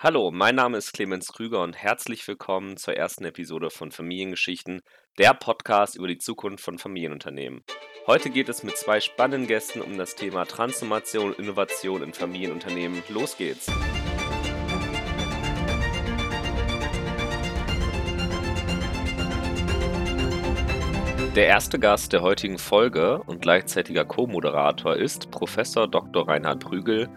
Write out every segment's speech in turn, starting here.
Hallo, mein Name ist Clemens Krüger und herzlich willkommen zur ersten Episode von Familiengeschichten, der Podcast über die Zukunft von Familienunternehmen. Heute geht es mit zwei spannenden Gästen um das Thema Transformation und Innovation in Familienunternehmen. Los geht's! Der erste Gast der heutigen Folge und gleichzeitiger Co-Moderator ist Professor Dr. Reinhard Prügel,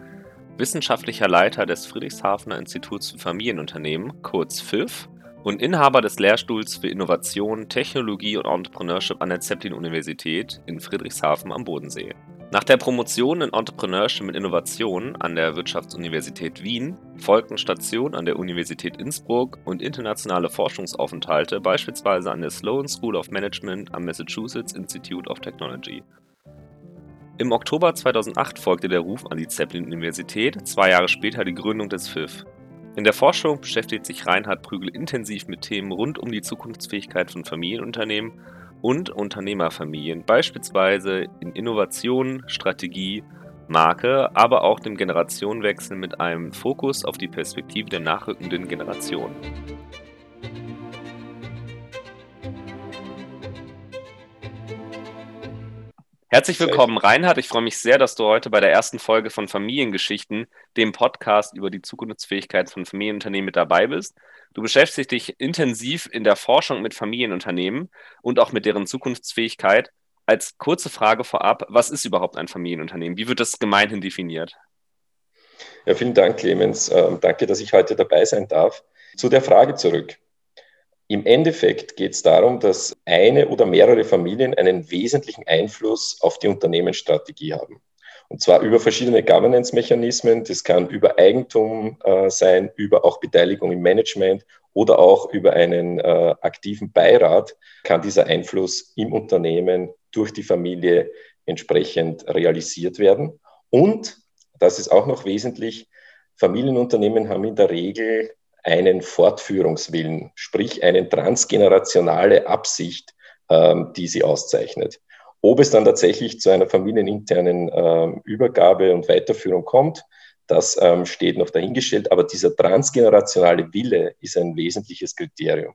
wissenschaftlicher Leiter des Friedrichshafener Instituts für Familienunternehmen, kurz FIF, und Inhaber des Lehrstuhls für Innovation, Technologie und Entrepreneurship an der Zeppelin-Universität in Friedrichshafen am Bodensee. Nach der Promotion in Entrepreneurship mit Innovation an der Wirtschaftsuniversität Wien folgten Stationen an der Universität Innsbruck und internationale Forschungsaufenthalte beispielsweise an der Sloan School of Management am Massachusetts Institute of Technology im Oktober 2008 folgte der Ruf an die Zeppelin-Universität, zwei Jahre später die Gründung des FIF. In der Forschung beschäftigt sich Reinhard Prügel intensiv mit Themen rund um die Zukunftsfähigkeit von Familienunternehmen und Unternehmerfamilien, beispielsweise in Innovation, Strategie, Marke, aber auch dem Generationenwechsel mit einem Fokus auf die Perspektive der nachrückenden Generationen. Herzlich willkommen, Reinhard. Ich freue mich sehr, dass du heute bei der ersten Folge von Familiengeschichten, dem Podcast über die Zukunftsfähigkeit von Familienunternehmen mit dabei bist. Du beschäftigst dich intensiv in der Forschung mit Familienunternehmen und auch mit deren Zukunftsfähigkeit. Als kurze Frage vorab, was ist überhaupt ein Familienunternehmen? Wie wird das gemeinhin definiert? Ja, vielen Dank, Clemens. Ähm, danke, dass ich heute dabei sein darf. Zu der Frage zurück. Im Endeffekt geht es darum, dass eine oder mehrere Familien einen wesentlichen Einfluss auf die Unternehmensstrategie haben. Und zwar über verschiedene Governance-Mechanismen. Das kann über Eigentum äh, sein, über auch Beteiligung im Management oder auch über einen äh, aktiven Beirat kann dieser Einfluss im Unternehmen durch die Familie entsprechend realisiert werden. Und, das ist auch noch wesentlich, Familienunternehmen haben in der Regel einen Fortführungswillen, sprich eine transgenerationale Absicht, ähm, die sie auszeichnet. Ob es dann tatsächlich zu einer familieninternen ähm, Übergabe und Weiterführung kommt, das ähm, steht noch dahingestellt, aber dieser transgenerationale Wille ist ein wesentliches Kriterium.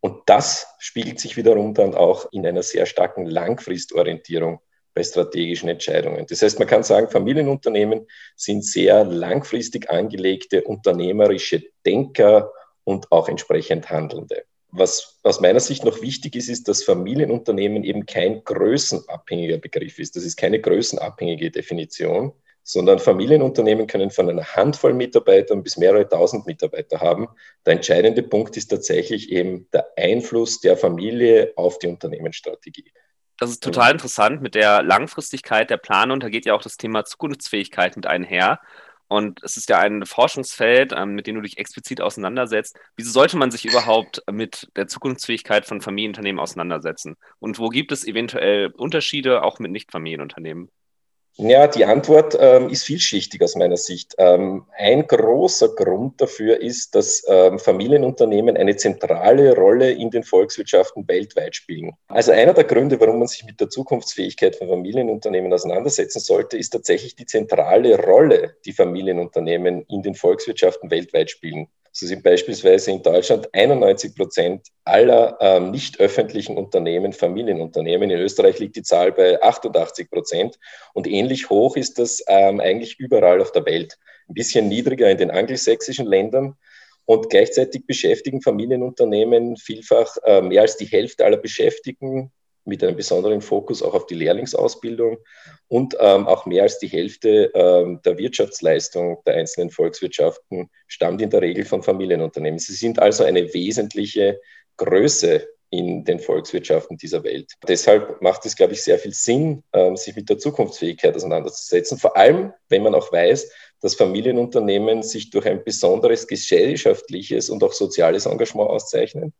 Und das spiegelt sich wiederum dann auch in einer sehr starken Langfristorientierung bei strategischen Entscheidungen. Das heißt, man kann sagen, Familienunternehmen sind sehr langfristig angelegte unternehmerische Denker und auch entsprechend Handelnde. Was aus meiner Sicht noch wichtig ist, ist, dass Familienunternehmen eben kein größenabhängiger Begriff ist. Das ist keine größenabhängige Definition, sondern Familienunternehmen können von einer Handvoll Mitarbeitern bis mehrere tausend Mitarbeiter haben. Der entscheidende Punkt ist tatsächlich eben der Einfluss der Familie auf die Unternehmensstrategie. Das ist total interessant mit der Langfristigkeit der Planung. Da geht ja auch das Thema Zukunftsfähigkeit mit einher. Und es ist ja ein Forschungsfeld, ähm, mit dem du dich explizit auseinandersetzt. Wieso sollte man sich überhaupt mit der Zukunftsfähigkeit von Familienunternehmen auseinandersetzen? Und wo gibt es eventuell Unterschiede auch mit Nicht-Familienunternehmen? Ja, die Antwort ähm, ist vielschichtig aus meiner Sicht. Ähm, ein großer Grund dafür ist, dass ähm, Familienunternehmen eine zentrale Rolle in den Volkswirtschaften weltweit spielen. Also einer der Gründe, warum man sich mit der Zukunftsfähigkeit von Familienunternehmen auseinandersetzen sollte, ist tatsächlich die zentrale Rolle, die Familienunternehmen in den Volkswirtschaften weltweit spielen. So sind beispielsweise in Deutschland 91 Prozent aller ähm, nicht öffentlichen Unternehmen Familienunternehmen. In Österreich liegt die Zahl bei 88 Prozent und ähnlich hoch ist das ähm, eigentlich überall auf der Welt. Ein bisschen niedriger in den angelsächsischen Ländern. Und gleichzeitig beschäftigen Familienunternehmen vielfach äh, mehr als die Hälfte aller Beschäftigten mit einem besonderen Fokus auch auf die Lehrlingsausbildung und ähm, auch mehr als die Hälfte ähm, der Wirtschaftsleistung der einzelnen Volkswirtschaften stammt in der Regel von Familienunternehmen. Sie sind also eine wesentliche Größe in den Volkswirtschaften dieser Welt. Deshalb macht es, glaube ich, sehr viel Sinn, ähm, sich mit der Zukunftsfähigkeit auseinanderzusetzen, vor allem wenn man auch weiß, dass Familienunternehmen sich durch ein besonderes gesellschaftliches und auch soziales Engagement auszeichnen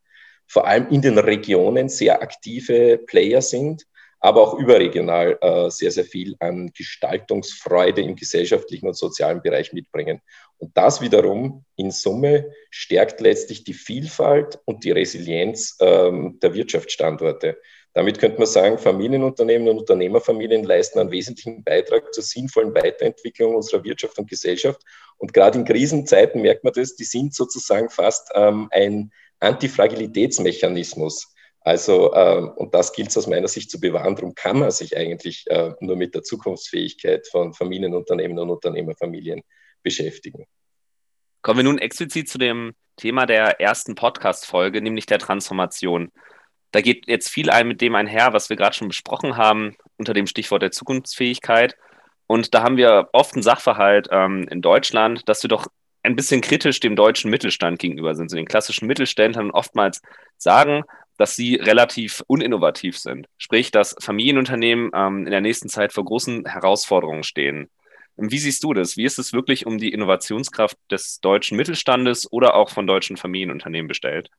vor allem in den Regionen sehr aktive Player sind, aber auch überregional äh, sehr, sehr viel an Gestaltungsfreude im gesellschaftlichen und sozialen Bereich mitbringen. Und das wiederum in Summe stärkt letztlich die Vielfalt und die Resilienz ähm, der Wirtschaftsstandorte. Damit könnte man sagen, Familienunternehmen und Unternehmerfamilien leisten einen wesentlichen Beitrag zur sinnvollen Weiterentwicklung unserer Wirtschaft und Gesellschaft. Und gerade in Krisenzeiten merkt man das, die sind sozusagen fast ähm, ein Antifragilitätsmechanismus. Also, ähm, und das gilt es aus meiner Sicht zu bewahren. Darum kann man sich eigentlich äh, nur mit der Zukunftsfähigkeit von Familienunternehmen und Unternehmerfamilien beschäftigen. Kommen wir nun explizit zu dem Thema der ersten Podcast-Folge, nämlich der Transformation. Da geht jetzt viel ein mit dem einher, was wir gerade schon besprochen haben, unter dem Stichwort der Zukunftsfähigkeit. Und da haben wir oft einen Sachverhalt ähm, in Deutschland, dass wir doch ein bisschen kritisch dem deutschen Mittelstand gegenüber sind, so den klassischen Mittelständlern oftmals sagen, dass sie relativ uninnovativ sind. Sprich, dass Familienunternehmen ähm, in der nächsten Zeit vor großen Herausforderungen stehen. Wie siehst du das? Wie ist es wirklich um die Innovationskraft des deutschen Mittelstandes oder auch von deutschen Familienunternehmen bestellt?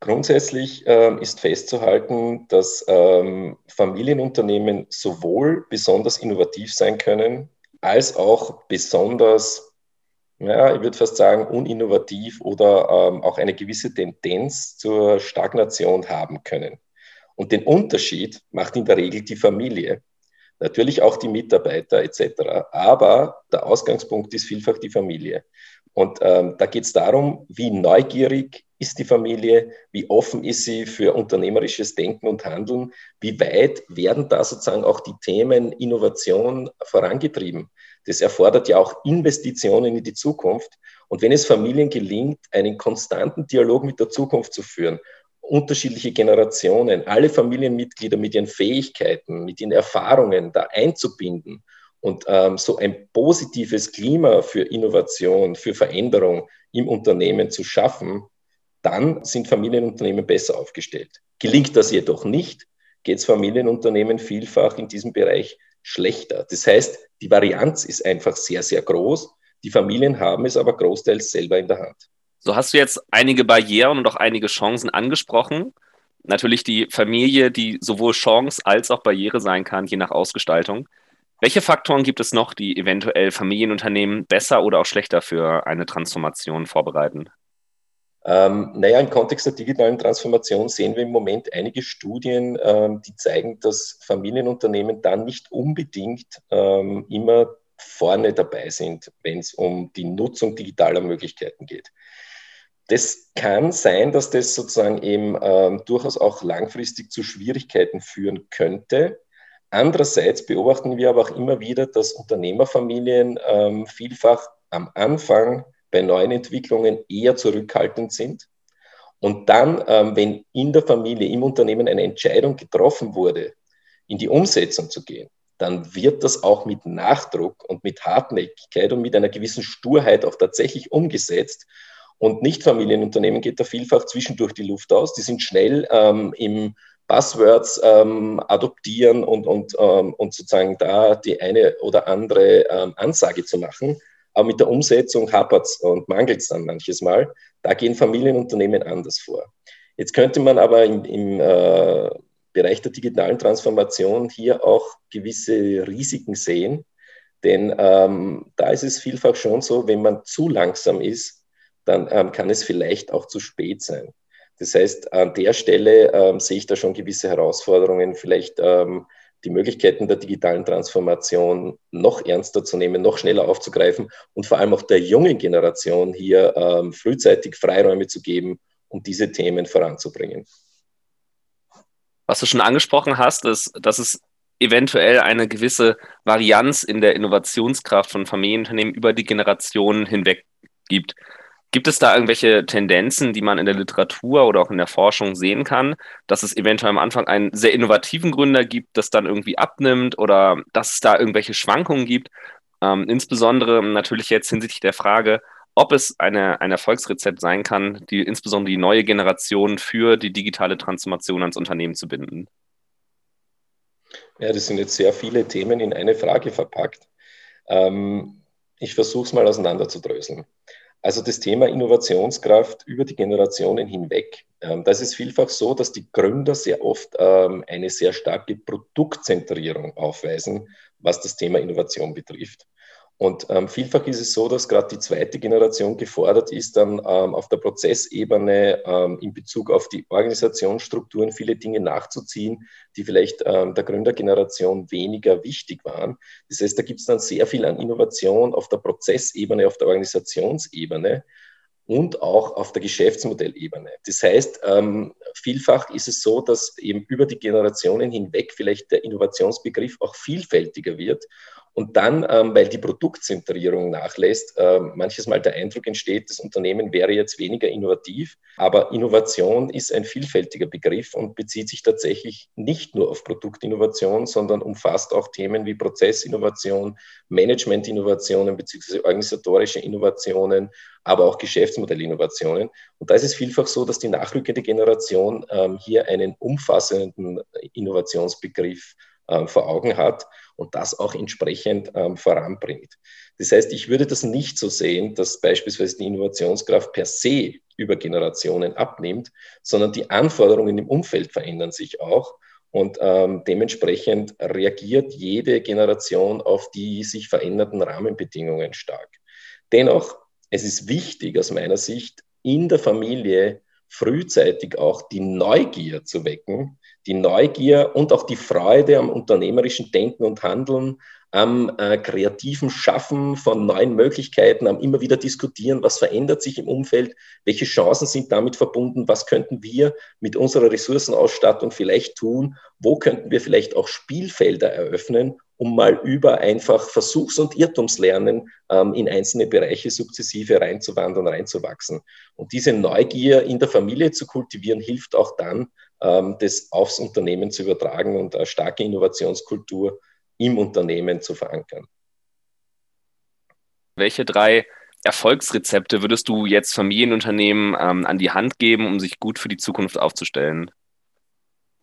Grundsätzlich äh, ist festzuhalten, dass ähm, Familienunternehmen sowohl besonders innovativ sein können, als auch besonders, ja, ich würde fast sagen, uninnovativ oder ähm, auch eine gewisse Tendenz zur Stagnation haben können. Und den Unterschied macht in der Regel die Familie. Natürlich auch die Mitarbeiter etc. Aber der Ausgangspunkt ist vielfach die Familie. Und ähm, da geht es darum, wie neugierig ist die Familie, wie offen ist sie für unternehmerisches Denken und Handeln, wie weit werden da sozusagen auch die Themen Innovation vorangetrieben. Das erfordert ja auch Investitionen in die Zukunft. Und wenn es Familien gelingt, einen konstanten Dialog mit der Zukunft zu führen, unterschiedliche Generationen, alle Familienmitglieder mit ihren Fähigkeiten, mit ihren Erfahrungen da einzubinden und ähm, so ein positives Klima für Innovation, für Veränderung im Unternehmen zu schaffen, dann sind Familienunternehmen besser aufgestellt. Gelingt das jedoch nicht, geht es Familienunternehmen vielfach in diesem Bereich schlechter. Das heißt, die Varianz ist einfach sehr, sehr groß. Die Familien haben es aber großteils selber in der Hand. So hast du jetzt einige Barrieren und auch einige Chancen angesprochen. Natürlich die Familie, die sowohl Chance als auch Barriere sein kann, je nach Ausgestaltung. Welche Faktoren gibt es noch, die eventuell Familienunternehmen besser oder auch schlechter für eine Transformation vorbereiten? Ähm, naja, im Kontext der digitalen Transformation sehen wir im Moment einige Studien, ähm, die zeigen, dass Familienunternehmen dann nicht unbedingt ähm, immer vorne dabei sind, wenn es um die Nutzung digitaler Möglichkeiten geht. Das kann sein, dass das sozusagen eben ähm, durchaus auch langfristig zu Schwierigkeiten führen könnte. Andererseits beobachten wir aber auch immer wieder, dass Unternehmerfamilien ähm, vielfach am Anfang bei neuen Entwicklungen eher zurückhaltend sind. Und dann, ähm, wenn in der Familie, im Unternehmen eine Entscheidung getroffen wurde, in die Umsetzung zu gehen, dann wird das auch mit Nachdruck und mit Hartnäckigkeit und mit einer gewissen Sturheit auch tatsächlich umgesetzt. Und Nicht-Familienunternehmen geht da vielfach zwischendurch die Luft aus. Die sind schnell ähm, im Buzzwords ähm, adoptieren und, und, ähm, und sozusagen da die eine oder andere ähm, Ansage zu machen. Aber mit der Umsetzung hapert es und mangelt es dann manches Mal. Da gehen Familienunternehmen anders vor. Jetzt könnte man aber im, im äh, Bereich der digitalen Transformation hier auch gewisse Risiken sehen. Denn ähm, da ist es vielfach schon so, wenn man zu langsam ist, dann ähm, kann es vielleicht auch zu spät sein. Das heißt, an der Stelle ähm, sehe ich da schon gewisse Herausforderungen, vielleicht ähm, die Möglichkeiten der digitalen Transformation noch ernster zu nehmen, noch schneller aufzugreifen und vor allem auch der jungen Generation hier ähm, frühzeitig Freiräume zu geben, um diese Themen voranzubringen. Was du schon angesprochen hast, ist, dass es eventuell eine gewisse Varianz in der Innovationskraft von Familienunternehmen über die Generationen hinweg gibt. Gibt es da irgendwelche Tendenzen, die man in der Literatur oder auch in der Forschung sehen kann, dass es eventuell am Anfang einen sehr innovativen Gründer gibt, das dann irgendwie abnimmt oder dass es da irgendwelche Schwankungen gibt? Ähm, insbesondere natürlich jetzt hinsichtlich der Frage, ob es eine, ein Erfolgsrezept sein kann, die insbesondere die neue Generation für die digitale Transformation ans Unternehmen zu binden. Ja, das sind jetzt sehr viele Themen in eine Frage verpackt. Ähm, ich versuche es mal auseinanderzudröseln. Also das Thema Innovationskraft über die Generationen hinweg. Ähm, das ist vielfach so, dass die Gründer sehr oft ähm, eine sehr starke Produktzentrierung aufweisen, was das Thema Innovation betrifft. Und ähm, vielfach ist es so, dass gerade die zweite Generation gefordert ist, dann ähm, auf der Prozessebene ähm, in Bezug auf die Organisationsstrukturen viele Dinge nachzuziehen, die vielleicht ähm, der Gründergeneration weniger wichtig waren. Das heißt, da gibt es dann sehr viel an Innovation auf der Prozessebene, auf der Organisationsebene und auch auf der Geschäftsmodellebene. Das heißt, ähm, vielfach ist es so, dass eben über die Generationen hinweg vielleicht der Innovationsbegriff auch vielfältiger wird und dann, ähm, weil die Produktzentrierung nachlässt, äh, manches Mal der Eindruck entsteht, das Unternehmen wäre jetzt weniger innovativ. Aber Innovation ist ein vielfältiger Begriff und bezieht sich tatsächlich nicht nur auf Produktinnovation, sondern umfasst auch Themen wie Prozessinnovation, Managementinnovationen beziehungsweise organisatorische Innovationen, aber auch Geschäftsmodellinnovationen. Und da ist es vielfach so, dass die nachrückende Generation ähm, hier einen umfassenden Innovationsbegriff vor Augen hat und das auch entsprechend ähm, voranbringt. Das heißt, ich würde das nicht so sehen, dass beispielsweise die Innovationskraft per se über Generationen abnimmt, sondern die Anforderungen im Umfeld verändern sich auch. Und ähm, dementsprechend reagiert jede Generation auf die sich verändernden Rahmenbedingungen stark. Dennoch, es ist wichtig aus meiner Sicht, in der Familie frühzeitig auch die Neugier zu wecken, die Neugier und auch die Freude am unternehmerischen Denken und Handeln, am äh, kreativen Schaffen von neuen Möglichkeiten, am immer wieder diskutieren, was verändert sich im Umfeld, welche Chancen sind damit verbunden, was könnten wir mit unserer Ressourcenausstattung vielleicht tun, wo könnten wir vielleicht auch Spielfelder eröffnen, um mal über einfach Versuchs- und Irrtumslernen ähm, in einzelne Bereiche sukzessive reinzuwandern, reinzuwachsen. Und diese Neugier in der Familie zu kultivieren, hilft auch dann, das aufs Unternehmen zu übertragen und eine starke Innovationskultur im Unternehmen zu verankern. Welche drei Erfolgsrezepte würdest du jetzt Familienunternehmen ähm, an die Hand geben, um sich gut für die Zukunft aufzustellen?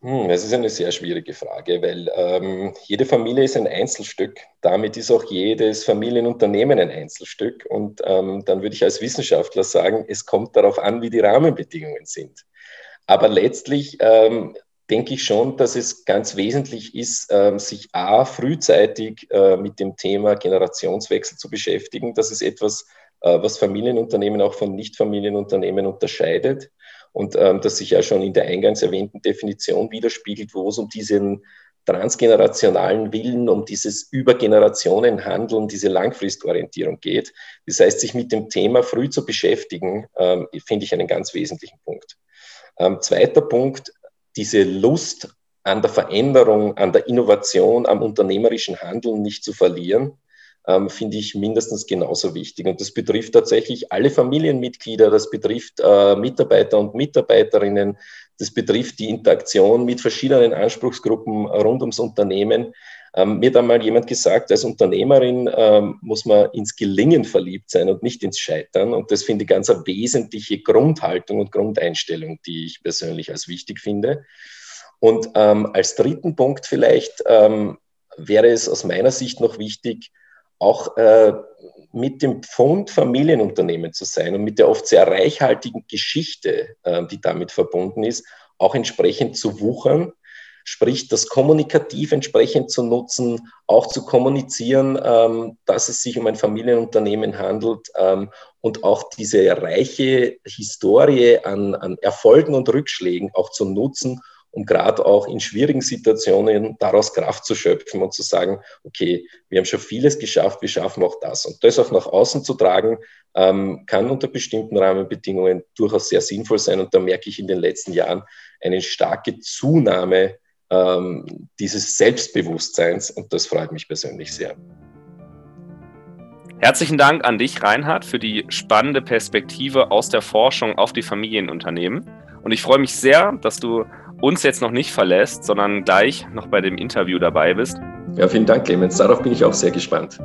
Hm, das ist eine sehr schwierige Frage, weil ähm, jede Familie ist ein Einzelstück. Damit ist auch jedes Familienunternehmen ein Einzelstück. Und ähm, dann würde ich als Wissenschaftler sagen, es kommt darauf an, wie die Rahmenbedingungen sind. Aber letztlich ähm, denke ich schon, dass es ganz wesentlich ist, ähm, sich A, frühzeitig äh, mit dem Thema Generationswechsel zu beschäftigen. Das ist etwas, äh, was Familienunternehmen auch von Nichtfamilienunternehmen unterscheidet und ähm, das sich ja schon in der eingangs erwähnten Definition widerspiegelt, wo es um diesen transgenerationalen Willen, um dieses über Generationen Handeln, diese Langfristorientierung geht. Das heißt, sich mit dem Thema früh zu beschäftigen, ähm, finde ich einen ganz wesentlichen Punkt. Ähm, zweiter Punkt, diese Lust an der Veränderung, an der Innovation, am unternehmerischen Handeln nicht zu verlieren, ähm, finde ich mindestens genauso wichtig. Und das betrifft tatsächlich alle Familienmitglieder, das betrifft äh, Mitarbeiter und Mitarbeiterinnen, das betrifft die Interaktion mit verschiedenen Anspruchsgruppen rund ums Unternehmen. Ähm, mir hat einmal jemand gesagt, als Unternehmerin ähm, muss man ins Gelingen verliebt sein und nicht ins Scheitern. Und das finde ich ganz eine wesentliche Grundhaltung und Grundeinstellung, die ich persönlich als wichtig finde. Und ähm, als dritten Punkt vielleicht ähm, wäre es aus meiner Sicht noch wichtig, auch äh, mit dem Pfund Familienunternehmen zu sein und mit der oft sehr reichhaltigen Geschichte, äh, die damit verbunden ist, auch entsprechend zu wuchern sprich das kommunikativ entsprechend zu nutzen, auch zu kommunizieren, ähm, dass es sich um ein Familienunternehmen handelt ähm, und auch diese reiche Historie an, an Erfolgen und Rückschlägen auch zu nutzen, um gerade auch in schwierigen Situationen daraus Kraft zu schöpfen und zu sagen, okay, wir haben schon vieles geschafft, wir schaffen auch das. Und das auch nach außen zu tragen, ähm, kann unter bestimmten Rahmenbedingungen durchaus sehr sinnvoll sein. Und da merke ich in den letzten Jahren eine starke Zunahme ähm, dieses Selbstbewusstseins und das freut mich persönlich sehr. Herzlichen Dank an dich, Reinhard, für die spannende Perspektive aus der Forschung auf die Familienunternehmen. Und ich freue mich sehr, dass du uns jetzt noch nicht verlässt, sondern gleich noch bei dem Interview dabei bist. Ja, vielen Dank, Clemens. Darauf bin ich auch sehr gespannt.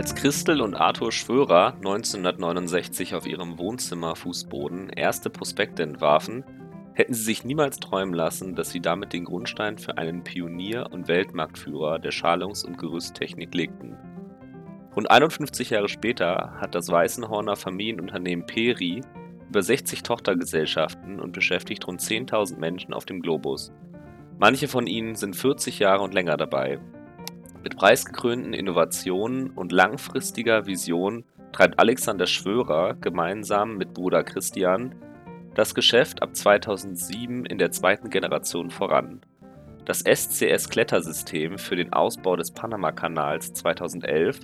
Als Christel und Arthur Schwörer 1969 auf ihrem Wohnzimmerfußboden erste Prospekte entwarfen, hätten sie sich niemals träumen lassen, dass sie damit den Grundstein für einen Pionier und Weltmarktführer der Schalungs- und Gerüsttechnik legten. Rund 51 Jahre später hat das Weißenhorner Familienunternehmen Peri über 60 Tochtergesellschaften und beschäftigt rund 10.000 Menschen auf dem Globus. Manche von ihnen sind 40 Jahre und länger dabei. Mit preisgekrönten Innovationen und langfristiger Vision treibt Alexander Schwörer gemeinsam mit Bruder Christian das Geschäft ab 2007 in der zweiten Generation voran. Das SCS-Klettersystem für den Ausbau des Panamakanals 2011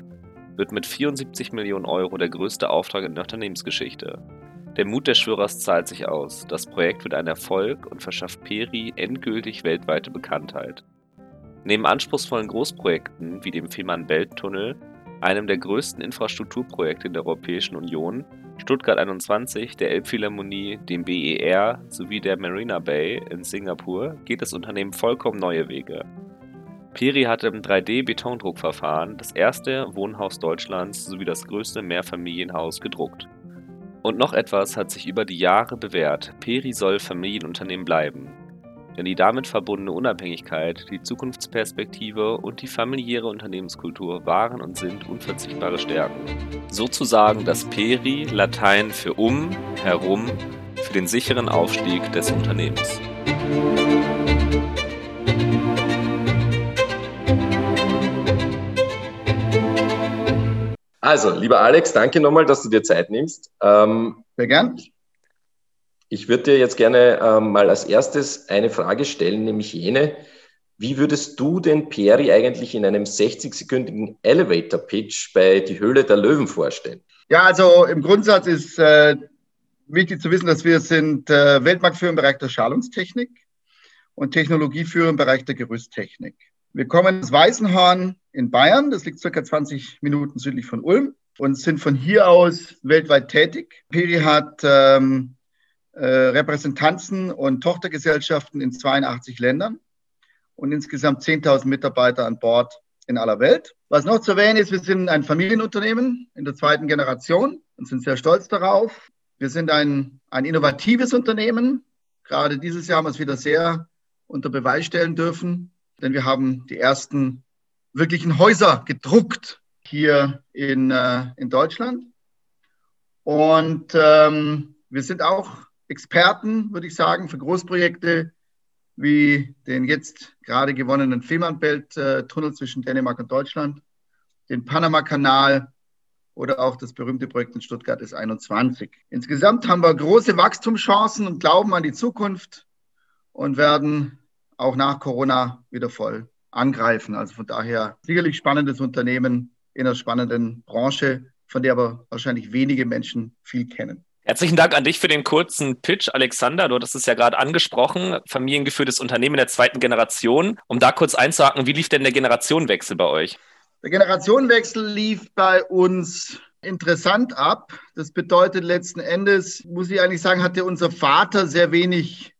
wird mit 74 Millionen Euro der größte Auftrag in der Unternehmensgeschichte. Der Mut des Schwörers zahlt sich aus. Das Projekt wird ein Erfolg und verschafft Peri endgültig weltweite Bekanntheit. Neben anspruchsvollen Großprojekten wie dem Fehmarn-Belt-Tunnel, einem der größten Infrastrukturprojekte in der Europäischen Union, Stuttgart 21, der Elbphilharmonie, dem BER sowie der Marina Bay in Singapur geht das Unternehmen vollkommen neue Wege. Peri hat im 3D-Betondruckverfahren das erste Wohnhaus Deutschlands sowie das größte Mehrfamilienhaus gedruckt. Und noch etwas hat sich über die Jahre bewährt: Peri soll Familienunternehmen bleiben. Denn die damit verbundene Unabhängigkeit, die Zukunftsperspektive und die familiäre Unternehmenskultur waren und sind unverzichtbare Stärken. Sozusagen das Peri, Latein für um, herum, für den sicheren Aufstieg des Unternehmens. Also, lieber Alex, danke nochmal, dass du dir Zeit nimmst. Ähm, Sehr gern. Ich würde dir jetzt gerne ähm, mal als erstes eine Frage stellen, nämlich jene, wie würdest du den Peri eigentlich in einem 60-sekündigen Elevator-Pitch bei Die Höhle der Löwen vorstellen? Ja, also im Grundsatz ist äh, wichtig zu wissen, dass wir sind äh, Weltmarktführer im Bereich der Schalungstechnik und Technologieführer im Bereich der Gerüsttechnik. Wir kommen aus Weißenhorn in Bayern, das liegt circa 20 Minuten südlich von Ulm und sind von hier aus weltweit tätig. Peri hat ähm, äh, Repräsentanzen und Tochtergesellschaften in 82 Ländern und insgesamt 10.000 Mitarbeiter an Bord in aller Welt. Was noch zu erwähnen ist, wir sind ein Familienunternehmen in der zweiten Generation und sind sehr stolz darauf. Wir sind ein, ein innovatives Unternehmen. Gerade dieses Jahr haben wir es wieder sehr unter Beweis stellen dürfen denn wir haben die ersten wirklichen Häuser gedruckt hier in, äh, in Deutschland. Und ähm, wir sind auch Experten, würde ich sagen, für Großprojekte wie den jetzt gerade gewonnenen Fehmarnbelt-Tunnel zwischen Dänemark und Deutschland, den Panama-Kanal oder auch das berühmte Projekt in Stuttgart S21. Insgesamt haben wir große Wachstumschancen und glauben an die Zukunft und werden auch nach Corona wieder voll angreifen. Also von daher sicherlich spannendes Unternehmen in einer spannenden Branche, von der aber wahrscheinlich wenige Menschen viel kennen. Herzlichen Dank an dich für den kurzen Pitch, Alexander. Du hattest es ja gerade angesprochen, familiengeführtes Unternehmen der zweiten Generation. Um da kurz einzuhaken, wie lief denn der Generationenwechsel bei euch? Der Generationenwechsel lief bei uns interessant ab. Das bedeutet letzten Endes, muss ich eigentlich sagen, hatte unser Vater sehr wenig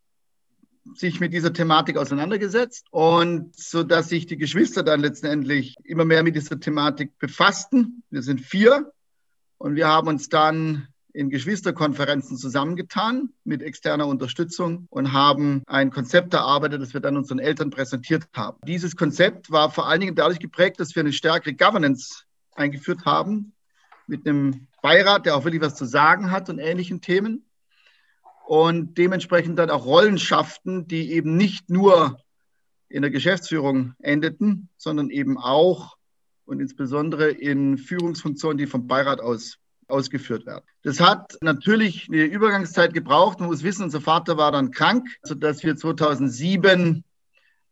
sich mit dieser Thematik auseinandergesetzt und so dass sich die Geschwister dann letztendlich immer mehr mit dieser Thematik befassten. Wir sind vier und wir haben uns dann in Geschwisterkonferenzen zusammengetan mit externer Unterstützung und haben ein Konzept erarbeitet, das wir dann unseren Eltern präsentiert haben. Dieses Konzept war vor allen Dingen dadurch geprägt, dass wir eine stärkere Governance eingeführt haben mit einem Beirat, der auch wirklich was zu sagen hat und ähnlichen Themen und dementsprechend dann auch Rollenschaften, die eben nicht nur in der Geschäftsführung endeten, sondern eben auch und insbesondere in Führungsfunktionen, die vom Beirat aus ausgeführt werden. Das hat natürlich eine Übergangszeit gebraucht. Man muss wissen, unser Vater war dann krank, sodass wir 2007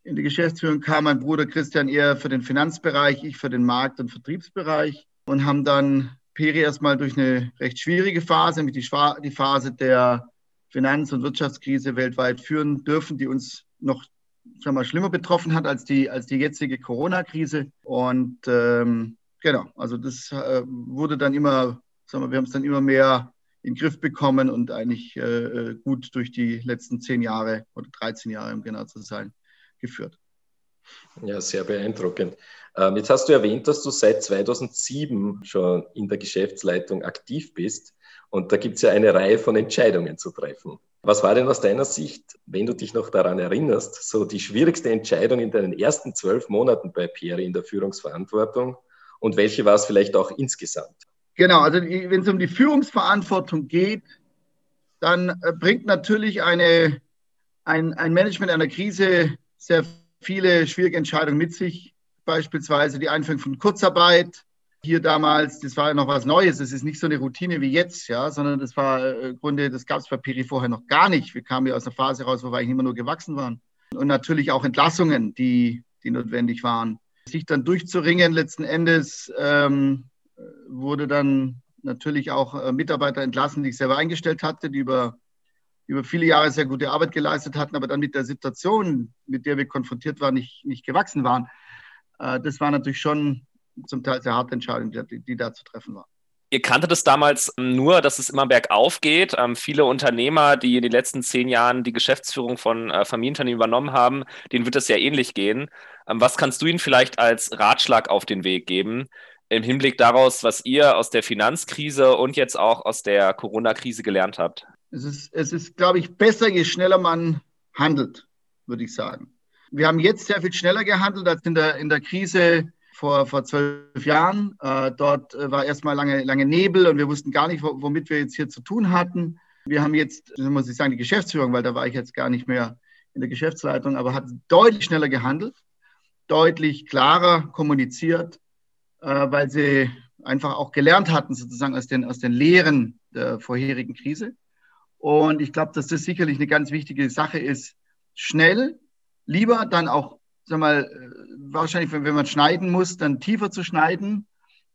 in die Geschäftsführung kam mein Bruder Christian eher für den Finanzbereich, ich für den Markt- und Vertriebsbereich und haben dann Peri erstmal durch eine recht schwierige Phase, nämlich die, Phase der Finanz- und Wirtschaftskrise weltweit führen dürfen, die uns noch sagen wir, schlimmer betroffen hat als die, als die jetzige Corona-Krise. Und ähm, genau, also das äh, wurde dann immer, sagen wir, wir haben es dann immer mehr in den Griff bekommen und eigentlich äh, gut durch die letzten zehn Jahre oder 13 Jahre, um genau zu sein, geführt. Ja, sehr beeindruckend. Ähm, jetzt hast du erwähnt, dass du seit 2007 schon in der Geschäftsleitung aktiv bist. Und da gibt es ja eine Reihe von Entscheidungen zu treffen. Was war denn aus deiner Sicht, wenn du dich noch daran erinnerst, so die schwierigste Entscheidung in deinen ersten zwölf Monaten bei Peri in der Führungsverantwortung? Und welche war es vielleicht auch insgesamt? Genau, also wenn es um die Führungsverantwortung geht, dann äh, bringt natürlich eine, ein, ein Management einer Krise sehr viele schwierige Entscheidungen mit sich. Beispielsweise die Einführung von Kurzarbeit. Hier damals, das war ja noch was Neues. Es ist nicht so eine Routine wie jetzt, ja, sondern das war äh, im Grunde, das gab es bei Piri vorher noch gar nicht. Wir kamen ja aus einer Phase raus, wo wir eigentlich immer nur gewachsen waren. Und natürlich auch Entlassungen, die, die notwendig waren. Sich dann durchzuringen, letzten Endes ähm, wurde dann natürlich auch äh, Mitarbeiter entlassen, die ich selber eingestellt hatte, die über, über viele Jahre sehr gute Arbeit geleistet hatten, aber dann mit der Situation, mit der wir konfrontiert waren, nicht, nicht gewachsen waren. Äh, das war natürlich schon zum Teil sehr harte Entscheidung, die, die da zu treffen war. Ihr kanntet es damals nur, dass es immer bergauf geht. Ähm, viele Unternehmer, die in den letzten zehn Jahren die Geschäftsführung von äh, Familienunternehmen übernommen haben, denen wird es ja ähnlich gehen. Ähm, was kannst du ihnen vielleicht als Ratschlag auf den Weg geben, im Hinblick daraus, was ihr aus der Finanzkrise und jetzt auch aus der Corona-Krise gelernt habt? Es ist, es ist, glaube ich, besser, je schneller man handelt, würde ich sagen. Wir haben jetzt sehr viel schneller gehandelt als in der, in der Krise vor, vor zwölf Jahren. Äh, dort äh, war erstmal lange, lange Nebel und wir wussten gar nicht, womit wir jetzt hier zu tun hatten. Wir haben jetzt, muss ich sagen, die Geschäftsführung, weil da war ich jetzt gar nicht mehr in der Geschäftsleitung, aber hat deutlich schneller gehandelt, deutlich klarer kommuniziert, weil sie einfach auch gelernt hatten, sozusagen aus den, aus den Lehren der vorherigen Krise. Und ich glaube, dass das sicherlich eine ganz wichtige Sache ist, schnell, lieber dann auch, sag mal, äh, wahrscheinlich, wenn man schneiden muss, dann tiefer zu schneiden,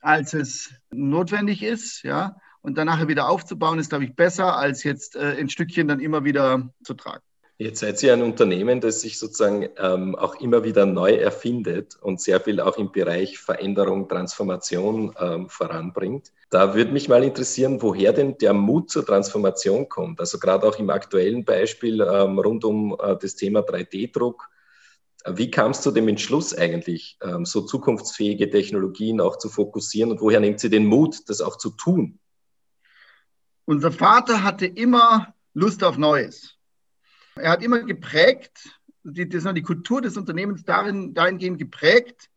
als es notwendig ist, ja. Und dann nachher wieder aufzubauen, ist, glaube ich, besser, als jetzt äh, ein Stückchen dann immer wieder zu tragen. Jetzt seid ihr ein Unternehmen, das sich sozusagen ähm, auch immer wieder neu erfindet und sehr viel auch im Bereich Veränderung, Transformation ähm, voranbringt. Da würde mich mal interessieren, woher denn der Mut zur Transformation kommt. Also gerade auch im aktuellen Beispiel ähm, rund um äh, das Thema 3D-Druck. Wie kam es zu dem Entschluss eigentlich, ähm, so zukunftsfähige Technologien auch zu fokussieren und woher nimmt sie den Mut, das auch zu tun? Unser Vater hatte immer Lust auf Neues. Er hat immer geprägt, die, das, die Kultur des Unternehmens darin, dahingehend geprägt,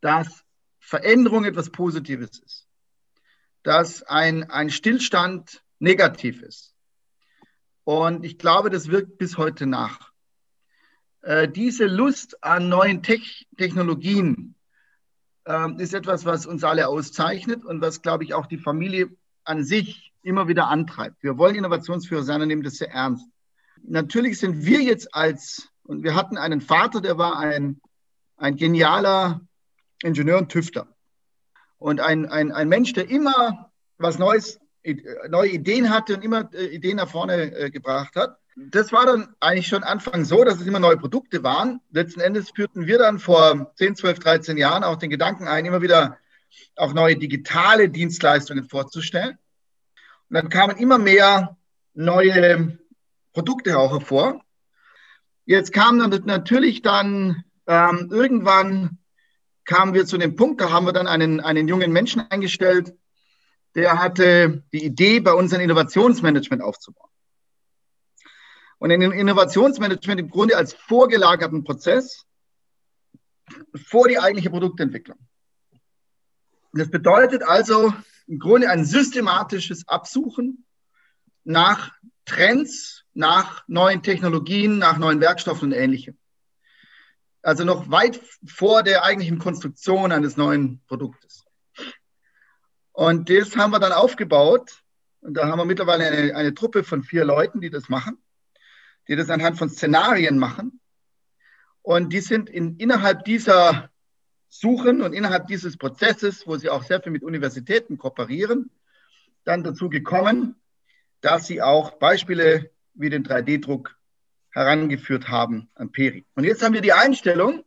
dass Veränderung etwas Positives ist, dass ein, ein Stillstand negativ ist. Und ich glaube, das wirkt bis heute nach. Äh, diese Lust an neuen Tech Technologien äh, ist etwas, was uns alle auszeichnet und was, glaube ich, auch die Familie an sich immer wieder antreibt. Wir wollen Innovationsführer sein und nehmen das sehr ernst natürlich sind wir jetzt als, und wir hatten einen Vater, der war ein, ein genialer Ingenieur und Tüfter. Und ein, ein, ein Mensch, der immer was Neues, neue Ideen hatte und immer äh, Ideen nach vorne äh, gebracht hat. Das war dann eigentlich schon Anfang so, dass es immer neue Produkte waren. Letzten Endes führten wir dann vor 10, 12, 13 Jahren auch den Gedanken ein, immer wieder auch neue digitale Dienstleistungen vorzustellen. Und dann kamen immer mehr neue Produkte auch hervor. Jetzt kam dann natürlich dann ähm, irgendwann kamen wir zu dem Punkt, da haben wir dann einen, einen jungen Menschen eingestellt, der hatte die Idee, bei uns ein Innovationsmanagement aufzubauen. Und ein Innovationsmanagement im Grunde als vorgelagerten Prozess vor die eigentliche Produktentwicklung. Das bedeutet also im Grunde ein systematisches Absuchen nach Trends, nach neuen Technologien, nach neuen Werkstoffen und ähnlichem. Also noch weit vor der eigentlichen Konstruktion eines neuen Produktes. Und das haben wir dann aufgebaut. Und da haben wir mittlerweile eine, eine Truppe von vier Leuten, die das machen, die das anhand von Szenarien machen. Und die sind in, innerhalb dieser Suchen und innerhalb dieses Prozesses, wo sie auch sehr viel mit Universitäten kooperieren, dann dazu gekommen, dass sie auch Beispiele wie den 3D-Druck herangeführt haben an Peri. Und jetzt haben wir die Einstellung,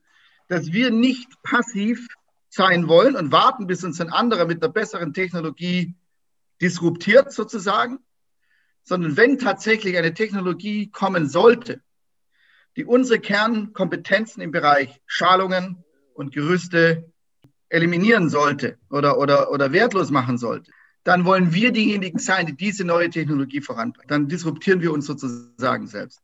dass wir nicht passiv sein wollen und warten, bis uns ein anderer mit einer besseren Technologie disruptiert sozusagen, sondern wenn tatsächlich eine Technologie kommen sollte, die unsere Kernkompetenzen im Bereich Schalungen und Gerüste eliminieren sollte oder, oder, oder wertlos machen sollte, dann wollen wir diejenigen sein, die diese neue Technologie voranbringen. Dann disruptieren wir uns sozusagen selbst.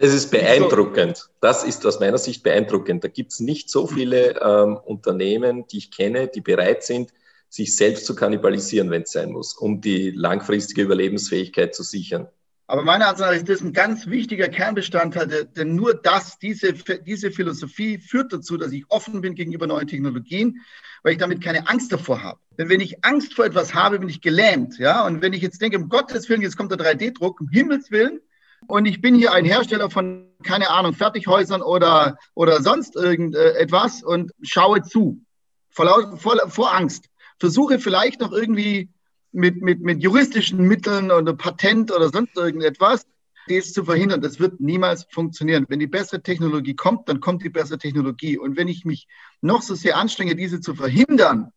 Es ist beeindruckend. Das ist aus meiner Sicht beeindruckend. Da gibt es nicht so viele ähm, Unternehmen, die ich kenne, die bereit sind, sich selbst zu kannibalisieren, wenn es sein muss, um die langfristige Überlebensfähigkeit zu sichern. Aber meiner Ansicht nach ist das ein ganz wichtiger Kernbestandteil, denn nur das, diese, diese Philosophie führt dazu, dass ich offen bin gegenüber neuen Technologien, weil ich damit keine Angst davor habe. Denn wenn ich Angst vor etwas habe, bin ich gelähmt. Ja? Und wenn ich jetzt denke, um Gottes Willen, jetzt kommt der 3D-Druck, um Himmels Willen, und ich bin hier ein Hersteller von, keine Ahnung, Fertighäusern oder, oder sonst irgendetwas und schaue zu, vor, vor, vor Angst. Versuche vielleicht noch irgendwie mit, mit, mit juristischen Mitteln oder Patent oder sonst irgendetwas, dies zu verhindern. Das wird niemals funktionieren. Wenn die bessere Technologie kommt, dann kommt die bessere Technologie. Und wenn ich mich noch so sehr anstrenge, diese zu verhindern,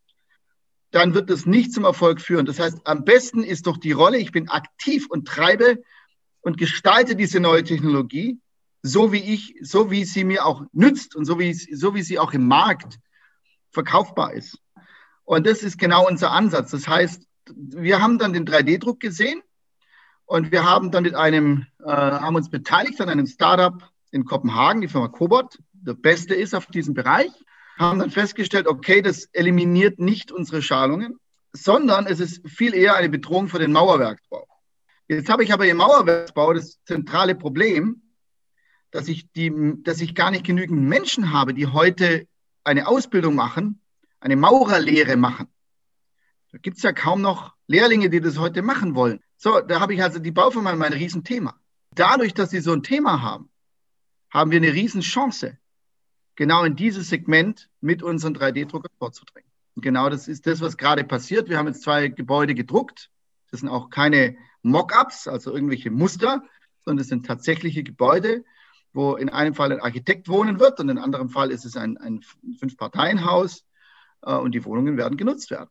dann wird das nicht zum Erfolg führen. Das heißt, am besten ist doch die Rolle, ich bin aktiv und treibe und gestalte diese neue Technologie, so wie ich, so wie sie mir auch nützt und so wie, so wie sie auch im Markt verkaufbar ist. Und das ist genau unser Ansatz. Das heißt, wir haben dann den 3D-Druck gesehen und wir haben dann mit einem, äh, haben uns beteiligt an einem Startup in Kopenhagen, die Firma Cobot, der beste ist auf diesem Bereich, haben dann festgestellt, okay, das eliminiert nicht unsere Schalungen, sondern es ist viel eher eine Bedrohung für den Mauerwerksbau. Jetzt habe ich aber im Mauerwerksbau das zentrale Problem, dass ich, die, dass ich gar nicht genügend Menschen habe, die heute eine Ausbildung machen, eine Maurerlehre machen. Da gibt es ja kaum noch Lehrlinge, die das heute machen wollen. So, da habe ich also die Baufirma mein Riesenthema. Dadurch, dass sie so ein Thema haben, haben wir eine Riesenchance, genau in dieses Segment mit unseren 3D-Druckern vorzudringen. Und genau das ist das, was gerade passiert. Wir haben jetzt zwei Gebäude gedruckt. Das sind auch keine Mock-ups, also irgendwelche Muster, sondern das sind tatsächliche Gebäude, wo in einem Fall ein Architekt wohnen wird und in anderem Fall ist es ein, ein Fünf-Parteien-Haus äh, und die Wohnungen werden genutzt werden.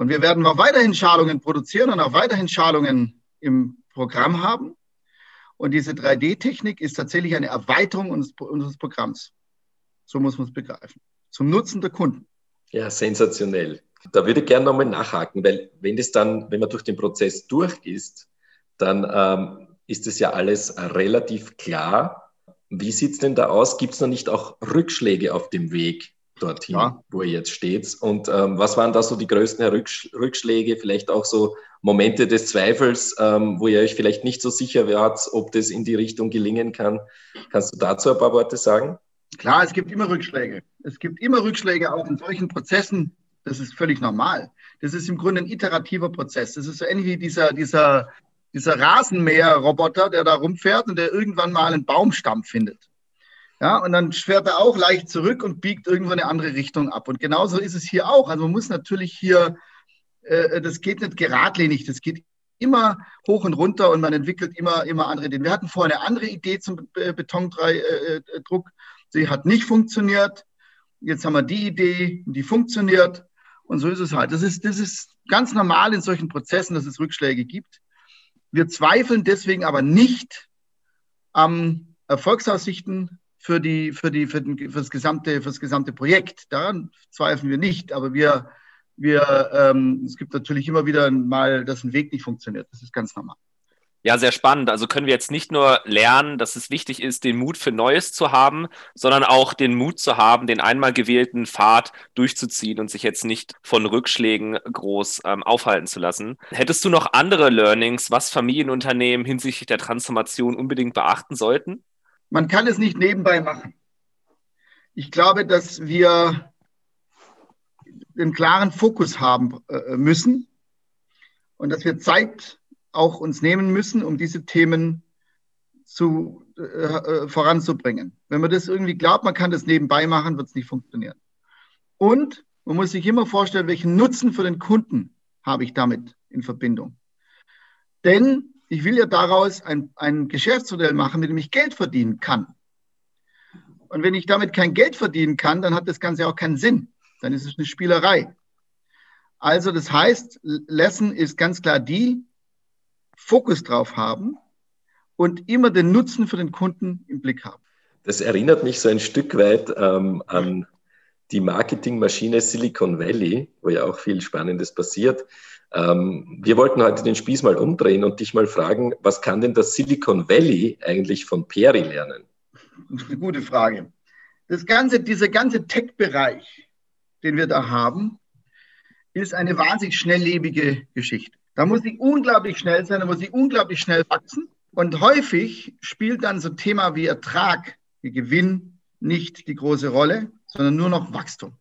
Und wir werden auch weiterhin Schalungen produzieren und auch weiterhin Schalungen im Programm haben. Und diese 3D-Technik ist tatsächlich eine Erweiterung unseres, unseres Programms. So muss man es begreifen. Zum Nutzen der Kunden. Ja, sensationell. Da würde ich gerne nochmal nachhaken, weil wenn das dann, wenn man durch den Prozess durch ist, dann ähm, ist es ja alles relativ klar. Wie sieht es denn da aus? Gibt es noch nicht auch Rückschläge auf dem Weg? Dorthin, ja. wo ihr jetzt steht. Und ähm, was waren da so die größten Rückschläge, vielleicht auch so Momente des Zweifels, ähm, wo ihr euch vielleicht nicht so sicher wart, ob das in die Richtung gelingen kann? Kannst du dazu ein paar Worte sagen? Klar, es gibt immer Rückschläge. Es gibt immer Rückschläge auch in solchen Prozessen. Das ist völlig normal. Das ist im Grunde ein iterativer Prozess. Das ist so ähnlich wie dieser, dieser, dieser Rasenmäher-Roboter, der da rumfährt und der irgendwann mal einen Baumstamm findet. Ja, und dann fährt er auch leicht zurück und biegt irgendwo eine andere Richtung ab. Und genauso ist es hier auch. Also man muss natürlich hier, äh, das geht nicht geradlinig, das geht immer hoch und runter und man entwickelt immer, immer andere Ideen. Wir hatten vorher eine andere Idee zum Betondruck. Äh, Sie hat nicht funktioniert. Jetzt haben wir die Idee, die funktioniert. Und so ist es halt. Das ist, das ist ganz normal in solchen Prozessen, dass es Rückschläge gibt. Wir zweifeln deswegen aber nicht am Erfolgsaussichten für, die, für, die, für, den, für, das, gesamte, für das gesamte Projekt. Daran zweifeln wir nicht, aber wir, wir, ähm, es gibt natürlich immer wieder mal, dass ein Weg nicht funktioniert. Das ist ganz normal. Ja, sehr spannend. Also können wir jetzt nicht nur lernen, dass es wichtig ist, den Mut für Neues zu haben, sondern auch den Mut zu haben, den einmal gewählten Pfad durchzuziehen und sich jetzt nicht von Rückschlägen groß ähm, aufhalten zu lassen. Hättest du noch andere Learnings, was Familienunternehmen hinsichtlich der Transformation unbedingt beachten sollten? Man kann es nicht nebenbei machen. Ich glaube, dass wir den klaren Fokus haben äh, müssen und dass wir Zeit auch uns nehmen müssen, um diese Themen zu, äh, äh, voranzubringen. Wenn man das irgendwie glaubt, man kann das nebenbei machen, wird es nicht funktionieren. Und man muss sich immer vorstellen, welchen Nutzen für den Kunden habe ich damit in Verbindung. Denn ich will ja daraus ein, ein Geschäftsmodell machen, mit dem ich Geld verdienen kann. Und wenn ich damit kein Geld verdienen kann, dann hat das Ganze auch keinen Sinn. Dann ist es eine Spielerei. Also das heißt, Lesson ist ganz klar die, Fokus drauf haben und immer den Nutzen für den Kunden im Blick haben. Das erinnert mich so ein Stück weit ähm, an die Marketingmaschine Silicon Valley, wo ja auch viel Spannendes passiert. Ähm, wir wollten heute den Spieß mal umdrehen und dich mal fragen, was kann denn das Silicon Valley eigentlich von Peri lernen? Das ist eine gute Frage. Das ganze, dieser ganze Tech-Bereich, den wir da haben, ist eine wahnsinnig schnelllebige Geschichte. Da muss ich unglaublich schnell sein, da muss ich unglaublich schnell wachsen. Und häufig spielt dann so ein Thema wie Ertrag, wie Gewinn nicht die große Rolle, sondern nur noch Wachstum.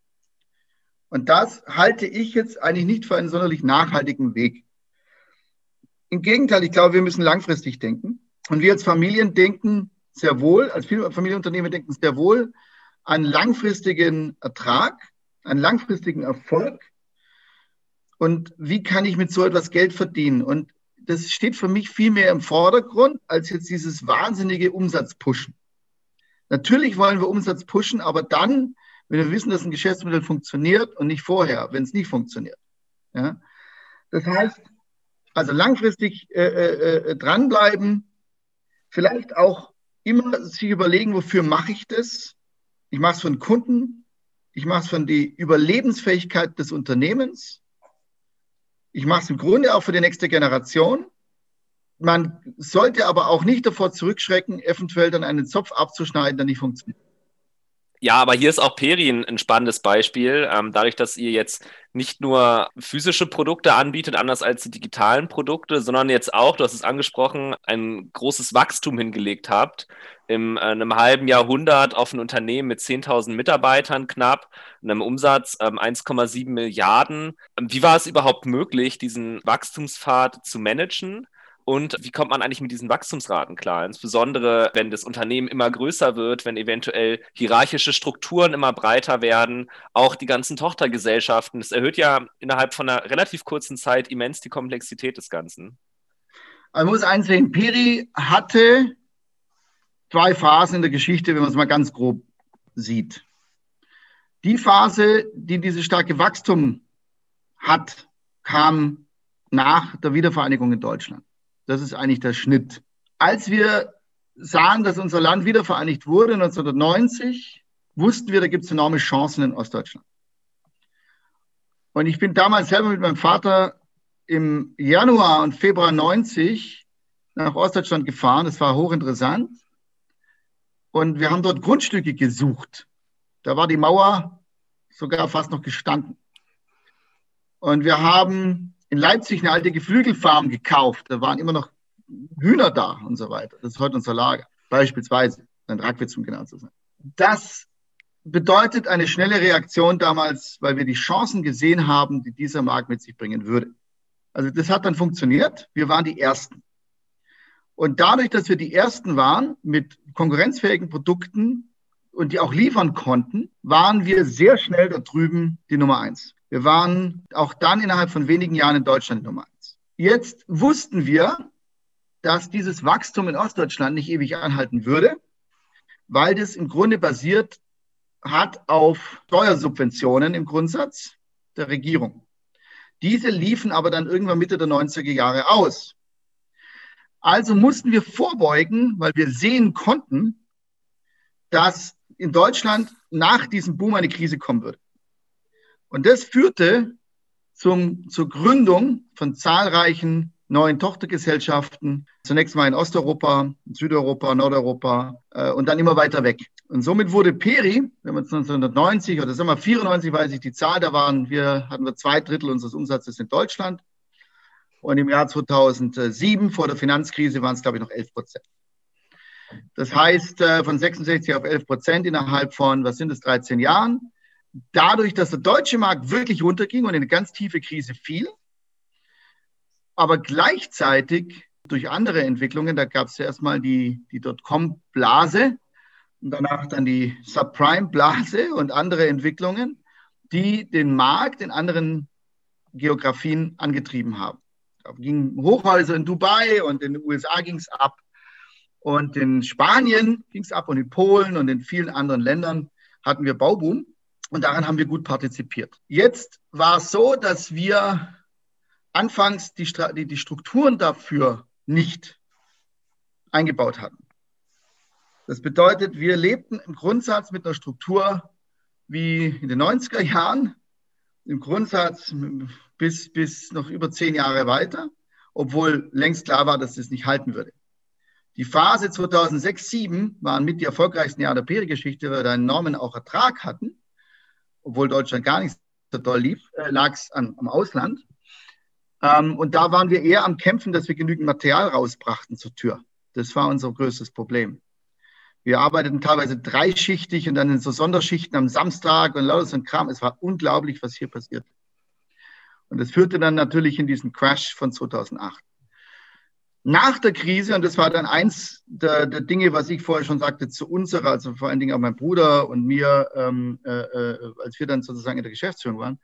Und das halte ich jetzt eigentlich nicht für einen sonderlich nachhaltigen Weg. Im Gegenteil, ich glaube, wir müssen langfristig denken. Und wir als Familien denken sehr wohl, als Familienunternehmen denken sehr wohl an langfristigen Ertrag, an langfristigen Erfolg. Und wie kann ich mit so etwas Geld verdienen? Und das steht für mich viel mehr im Vordergrund als jetzt dieses wahnsinnige Umsatzpushen. Natürlich wollen wir Umsatz pushen, aber dann, wenn wir wissen, dass ein Geschäftsmodell funktioniert und nicht vorher, wenn es nicht funktioniert. Ja? Das heißt, also langfristig äh, äh, äh, dranbleiben, vielleicht auch immer sich überlegen, wofür mache ich das? Ich mache es für den Kunden, ich mache es für die Überlebensfähigkeit des Unternehmens, ich mache es im Grunde auch für die nächste Generation. Man sollte aber auch nicht davor zurückschrecken, eventuell dann einen Zopf abzuschneiden, der nicht funktioniert. Ja, aber hier ist auch Peri ein, spannendes Beispiel. Ähm, dadurch, dass ihr jetzt nicht nur physische Produkte anbietet, anders als die digitalen Produkte, sondern jetzt auch, du hast es angesprochen, ein großes Wachstum hingelegt habt. In äh, einem halben Jahrhundert auf ein Unternehmen mit 10.000 Mitarbeitern knapp, einem Umsatz ähm, 1,7 Milliarden. Wie war es überhaupt möglich, diesen Wachstumspfad zu managen? Und wie kommt man eigentlich mit diesen Wachstumsraten klar? Insbesondere, wenn das Unternehmen immer größer wird, wenn eventuell hierarchische Strukturen immer breiter werden, auch die ganzen Tochtergesellschaften. Das erhöht ja innerhalb von einer relativ kurzen Zeit immens die Komplexität des Ganzen. Man muss einsehen, Peri hatte zwei Phasen in der Geschichte, wenn man es mal ganz grob sieht. Die Phase, die dieses starke Wachstum hat, kam nach der Wiedervereinigung in Deutschland. Das ist eigentlich der Schnitt. Als wir sahen, dass unser Land wiedervereinigt wurde 1990, wussten wir, da gibt es enorme Chancen in Ostdeutschland. Und ich bin damals selber mit meinem Vater im Januar und Februar 90 nach Ostdeutschland gefahren. Das war hochinteressant. Und wir haben dort Grundstücke gesucht. Da war die Mauer sogar fast noch gestanden. Und wir haben in Leipzig eine alte Geflügelfarm gekauft. Da waren immer noch Hühner da und so weiter. Das ist heute unser Lager, beispielsweise. Ein Rackwitz, um genau zu sein. Das bedeutet eine schnelle Reaktion damals, weil wir die Chancen gesehen haben, die dieser Markt mit sich bringen würde. Also das hat dann funktioniert. Wir waren die Ersten. Und dadurch, dass wir die Ersten waren mit konkurrenzfähigen Produkten und die auch liefern konnten, waren wir sehr schnell da drüben die Nummer eins. Wir waren auch dann innerhalb von wenigen Jahren in Deutschland Nummer eins. Jetzt wussten wir, dass dieses Wachstum in Ostdeutschland nicht ewig anhalten würde, weil das im Grunde basiert hat auf Steuersubventionen im Grundsatz der Regierung. Diese liefen aber dann irgendwann Mitte der 90er Jahre aus. Also mussten wir vorbeugen, weil wir sehen konnten, dass in Deutschland nach diesem Boom eine Krise kommen würde. Und das führte zum, zur Gründung von zahlreichen neuen Tochtergesellschaften, zunächst mal in Osteuropa, Südeuropa, Nordeuropa äh, und dann immer weiter weg. Und somit wurde Peri, wenn man 1990 oder sagen wir 94, weiß ich die Zahl, da waren wir, hatten wir zwei Drittel unseres Umsatzes in Deutschland. Und im Jahr 2007, vor der Finanzkrise, waren es, glaube ich, noch 11 Prozent. Das heißt, äh, von 66 auf 11 Prozent innerhalb von, was sind es, 13 Jahren dadurch, dass der deutsche Markt wirklich runterging und in eine ganz tiefe Krise fiel, aber gleichzeitig durch andere Entwicklungen, da gab es erstmal die, die Dotcom-Blase und danach dann die Subprime-Blase und andere Entwicklungen, die den Markt in anderen Geografien angetrieben haben. Da gingen Hochhäuser in Dubai und in den USA ging es ab und in Spanien ging es ab und in Polen und in vielen anderen Ländern hatten wir Bauboom. Und daran haben wir gut partizipiert. Jetzt war es so, dass wir anfangs die, die, die Strukturen dafür nicht eingebaut hatten. Das bedeutet, wir lebten im Grundsatz mit einer Struktur wie in den 90er Jahren, im Grundsatz bis, bis noch über zehn Jahre weiter, obwohl längst klar war, dass das nicht halten würde. Die Phase 2006, 2007 waren mit die erfolgreichsten Jahre der Peri-Geschichte, weil wir da einen enormen auch Ertrag hatten obwohl Deutschland gar nicht so doll lief, äh, lag es am Ausland. Ähm, und da waren wir eher am Kämpfen, dass wir genügend Material rausbrachten zur Tür. Das war unser größtes Problem. Wir arbeiteten teilweise dreischichtig und dann in so Sonderschichten am Samstag und lauter so ein Kram. Es war unglaublich, was hier passiert. Und das führte dann natürlich in diesen Crash von 2008. Nach der Krise, und das war dann eins der, der Dinge, was ich vorher schon sagte, zu unserer, also vor allen Dingen auch mein Bruder und mir, ähm, äh, äh, als wir dann sozusagen in der Geschäftsführung waren,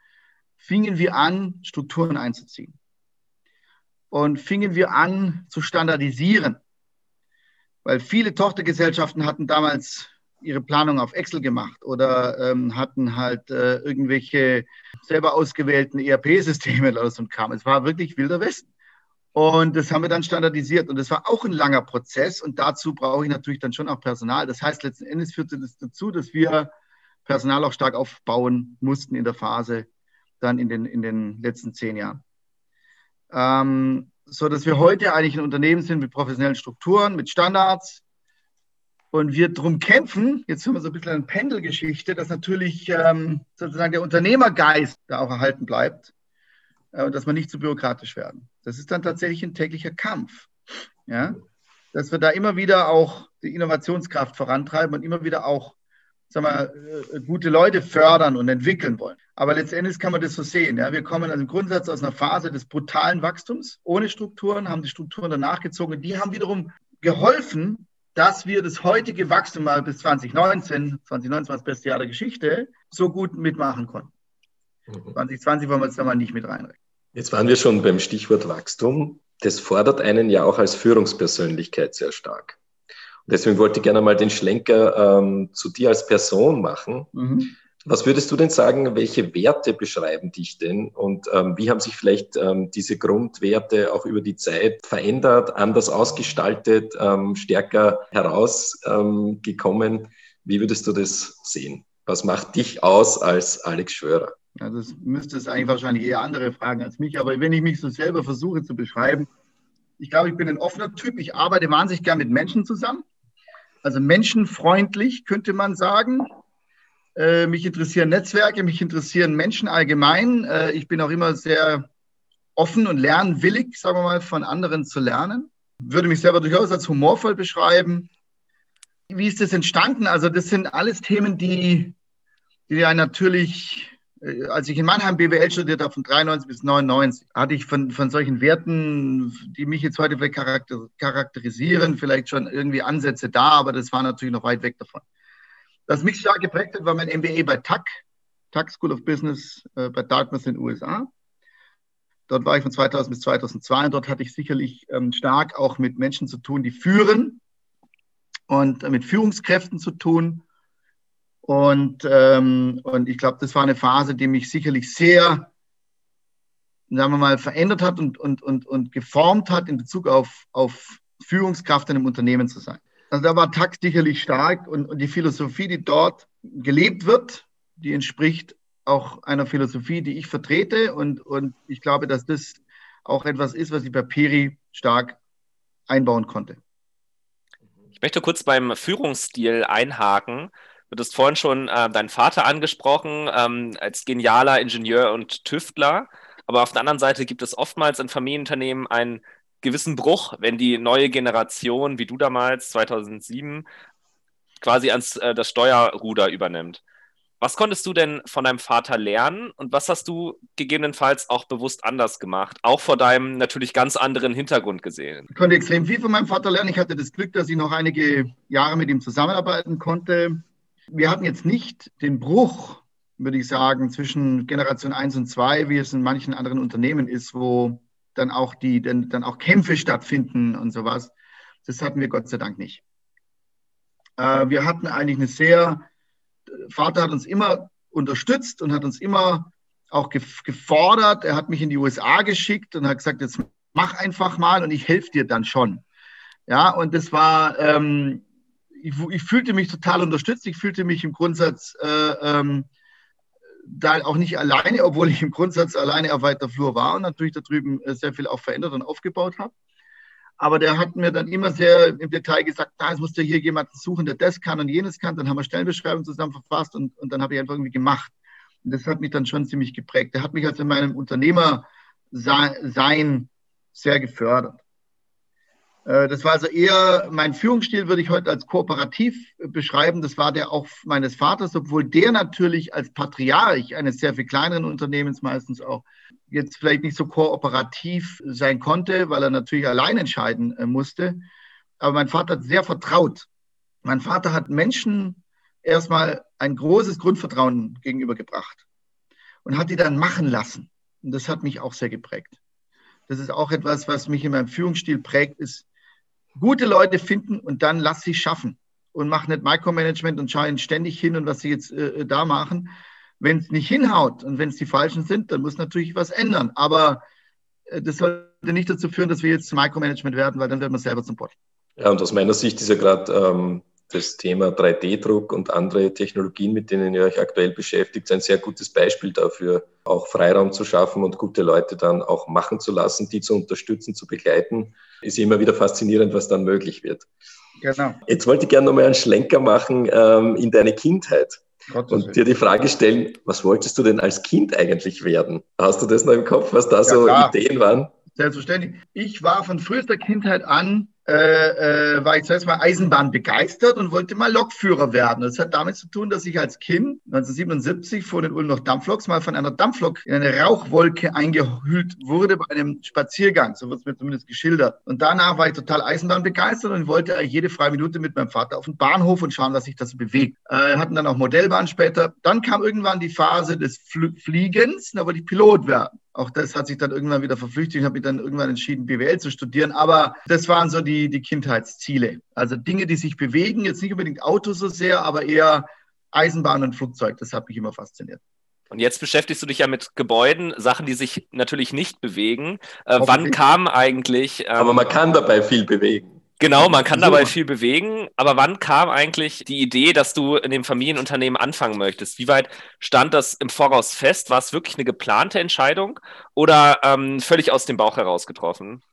fingen wir an, Strukturen einzuziehen. Und fingen wir an zu standardisieren. Weil viele Tochtergesellschaften hatten damals ihre Planung auf Excel gemacht oder ähm, hatten halt äh, irgendwelche selber ausgewählten ERP-Systeme oder so ein Kram. Es war wirklich wilder Westen. Und das haben wir dann standardisiert. Und das war auch ein langer Prozess. Und dazu brauche ich natürlich dann schon auch Personal. Das heißt, letzten Endes führte das dazu, dass wir Personal auch stark aufbauen mussten in der Phase dann in den, in den letzten zehn Jahren. Ähm, so dass wir heute eigentlich ein Unternehmen sind mit professionellen Strukturen, mit Standards. Und wir darum kämpfen, jetzt haben wir so ein bisschen eine Pendelgeschichte, dass natürlich ähm, sozusagen der Unternehmergeist da auch erhalten bleibt äh, und dass wir nicht zu bürokratisch werden. Das ist dann tatsächlich ein täglicher Kampf. Ja? Dass wir da immer wieder auch die Innovationskraft vorantreiben und immer wieder auch sagen wir, äh, gute Leute fördern und entwickeln wollen. Aber letztendlich kann man das so sehen. Ja? Wir kommen also im Grundsatz aus einer Phase des brutalen Wachstums ohne Strukturen, haben die Strukturen danach gezogen. Die haben wiederum geholfen, dass wir das heutige Wachstum mal bis 2019, 2019 war das beste Jahr der Geschichte, so gut mitmachen konnten. 2020 wollen wir jetzt da mal nicht mit reinrechnen. Jetzt waren wir schon beim Stichwort Wachstum. Das fordert einen ja auch als Führungspersönlichkeit sehr stark. Und deswegen wollte ich gerne mal den Schlenker ähm, zu dir als Person machen. Mhm. Was würdest du denn sagen, welche Werte beschreiben dich denn und ähm, wie haben sich vielleicht ähm, diese Grundwerte auch über die Zeit verändert, anders ausgestaltet, ähm, stärker herausgekommen? Ähm, wie würdest du das sehen? Was macht dich aus als Alex Schwörer? Ja, das müsste es eigentlich wahrscheinlich eher andere fragen als mich. Aber wenn ich mich so selber versuche zu beschreiben, ich glaube, ich bin ein offener Typ. Ich arbeite wahnsinnig gern mit Menschen zusammen. Also menschenfreundlich könnte man sagen. Äh, mich interessieren Netzwerke, mich interessieren Menschen allgemein. Äh, ich bin auch immer sehr offen und lernwillig, sagen wir mal, von anderen zu lernen. Würde mich selber durchaus als humorvoll beschreiben. Wie ist das entstanden? Also das sind alles Themen, die, die ja natürlich als ich in Mannheim BWL studiert habe, von 93 bis 99, hatte ich von, von solchen Werten, die mich jetzt heute vielleicht charakter, charakterisieren, vielleicht schon irgendwie Ansätze da, aber das war natürlich noch weit weg davon. Was mich stark geprägt hat, war mein MBA bei TAC, TAC School of Business äh, bei Dartmouth in den USA. Dort war ich von 2000 bis 2002 und dort hatte ich sicherlich ähm, stark auch mit Menschen zu tun, die führen und äh, mit Führungskräften zu tun und, ähm, und ich glaube, das war eine Phase, die mich sicherlich sehr, sagen wir mal, verändert hat und, und, und, und geformt hat in Bezug auf, auf Führungskraft in einem Unternehmen zu sein. Also da war Takt sicherlich stark und, und die Philosophie, die dort gelebt wird, die entspricht auch einer Philosophie, die ich vertrete. Und, und ich glaube, dass das auch etwas ist, was ich bei Peri stark einbauen konnte. Ich möchte kurz beim Führungsstil einhaken. Du hast vorhin schon äh, deinen Vater angesprochen, ähm, als genialer Ingenieur und Tüftler. Aber auf der anderen Seite gibt es oftmals in Familienunternehmen einen gewissen Bruch, wenn die neue Generation, wie du damals, 2007, quasi ans äh, das Steuerruder übernimmt. Was konntest du denn von deinem Vater lernen und was hast du gegebenenfalls auch bewusst anders gemacht, auch vor deinem natürlich ganz anderen Hintergrund gesehen? Ich konnte extrem viel von meinem Vater lernen. Ich hatte das Glück, dass ich noch einige Jahre mit ihm zusammenarbeiten konnte. Wir hatten jetzt nicht den Bruch, würde ich sagen, zwischen Generation 1 und 2, wie es in manchen anderen Unternehmen ist, wo dann auch die, dann, dann auch Kämpfe stattfinden und sowas. Das hatten wir Gott sei Dank nicht. Äh, wir hatten eigentlich eine sehr, Vater hat uns immer unterstützt und hat uns immer auch gefordert. Er hat mich in die USA geschickt und hat gesagt, jetzt mach einfach mal und ich helfe dir dann schon. Ja, und das war, ähm, ich, ich, fühlte mich total unterstützt. Ich fühlte mich im Grundsatz äh, ähm, da auch nicht alleine, obwohl ich im Grundsatz alleine auf weiter Flur war und natürlich da drüben äh, sehr viel auch verändert und aufgebaut habe. Aber der hat mir dann immer sehr im Detail gesagt, da es musst du hier jemanden suchen, der das kann und jenes kann. Dann haben wir Stellenbeschreibungen zusammen verfasst und, und dann habe ich einfach irgendwie gemacht. Und das hat mich dann schon ziemlich geprägt. Der hat mich also in meinem Unternehmersein sehr gefördert. Äh, das war also eher, mein Führungsstil würde ich heute als kooperativ beschreiben. Das war der auch meines Vaters, obwohl der natürlich als Patriarch eines sehr viel kleineren Unternehmens meistens auch jetzt vielleicht nicht so kooperativ sein konnte, weil er natürlich allein entscheiden äh, musste. Aber mein Vater hat sehr vertraut. Mein Vater hat Menschen erstmal ein großes Grundvertrauen gegenübergebracht und hat die dann machen lassen. Und das hat mich auch sehr geprägt. Das ist auch etwas, was mich in meinem Führungsstil prägt, ist gute Leute finden und dann lass sie schaffen und mach nicht Micromanagement und schauen ständig hin und was sie jetzt äh, da machen. Wenn es nicht hinhaut und wenn es die Falschen sind, dann muss natürlich was ändern. Aber äh, das sollte nicht dazu führen, dass wir jetzt Micromanagement werden, weil dann werden wir selber zum Bot. Ja, und aus meiner Sicht ist ja gerade ähm, das Thema 3D-Druck und andere Technologien, mit denen ihr euch aktuell beschäftigt, ein sehr gutes Beispiel dafür, auch Freiraum zu schaffen und gute Leute dann auch machen zu lassen, die zu unterstützen, zu begleiten. Ist immer wieder faszinierend, was dann möglich wird. Genau. Jetzt wollte ich gerne nochmal einen Schlenker machen ähm, in deine Kindheit. Gottes und dir die Frage stellen, was wolltest du denn als Kind eigentlich werden? Hast du das noch im Kopf, was da ja, so klar. Ideen waren? Selbstverständlich. Ich war von frühester Kindheit an äh, äh, war ich zuerst mal Eisenbahn begeistert und wollte mal Lokführer werden. Das hat damit zu tun, dass ich als Kind 1977 vor den Ulm noch Dampfloks mal von einer Dampflok in eine Rauchwolke eingehüllt wurde bei einem Spaziergang. So wird es mir zumindest geschildert. Und danach war ich total Eisenbahn begeistert und wollte eigentlich jede freie Minute mit meinem Vater auf den Bahnhof und schauen, was sich das bewegt. Äh, hatten dann auch Modellbahn später. Dann kam irgendwann die Phase des Fl Fliegens. Da wollte ich Pilot werden. Auch das hat sich dann irgendwann wieder verflüchtigt. Ich habe mich dann irgendwann entschieden, BWL zu studieren. Aber das waren so die, die Kindheitsziele. Also Dinge, die sich bewegen, jetzt nicht unbedingt Autos so sehr, aber eher Eisenbahn und Flugzeug. Das hat mich immer fasziniert. Und jetzt beschäftigst du dich ja mit Gebäuden, Sachen, die sich natürlich nicht bewegen. Äh, wann kam eigentlich. Ähm, aber man kann dabei viel bewegen. Genau, man kann dabei viel bewegen, aber wann kam eigentlich die Idee, dass du in dem Familienunternehmen anfangen möchtest? Wie weit stand das im Voraus fest? War es wirklich eine geplante Entscheidung oder ähm, völlig aus dem Bauch heraus getroffen?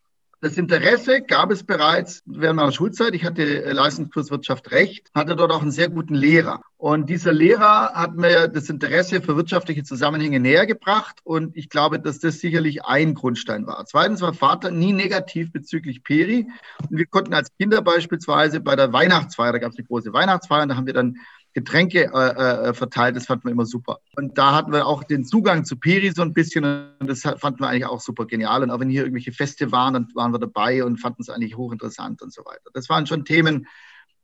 Das Interesse gab es bereits während meiner Schulzeit. Ich hatte äh, Leistungskurs Wirtschaft Recht, hatte dort auch einen sehr guten Lehrer. Und dieser Lehrer hat mir das Interesse für wirtschaftliche Zusammenhänge näher gebracht. Und ich glaube, dass das sicherlich ein Grundstein war. Zweitens war Vater nie negativ bezüglich Peri. Und wir konnten als Kinder beispielsweise bei der Weihnachtsfeier, da gab es eine große Weihnachtsfeier, und da haben wir dann Getränke äh, äh, verteilt. Das fanden wir immer super. Und da hatten wir auch den Zugang zu Peri so ein bisschen und das fanden wir eigentlich auch super genial. Und auch wenn hier irgendwelche Feste waren, dann waren wir dabei und fanden es eigentlich hochinteressant und so weiter. Das waren schon Themen,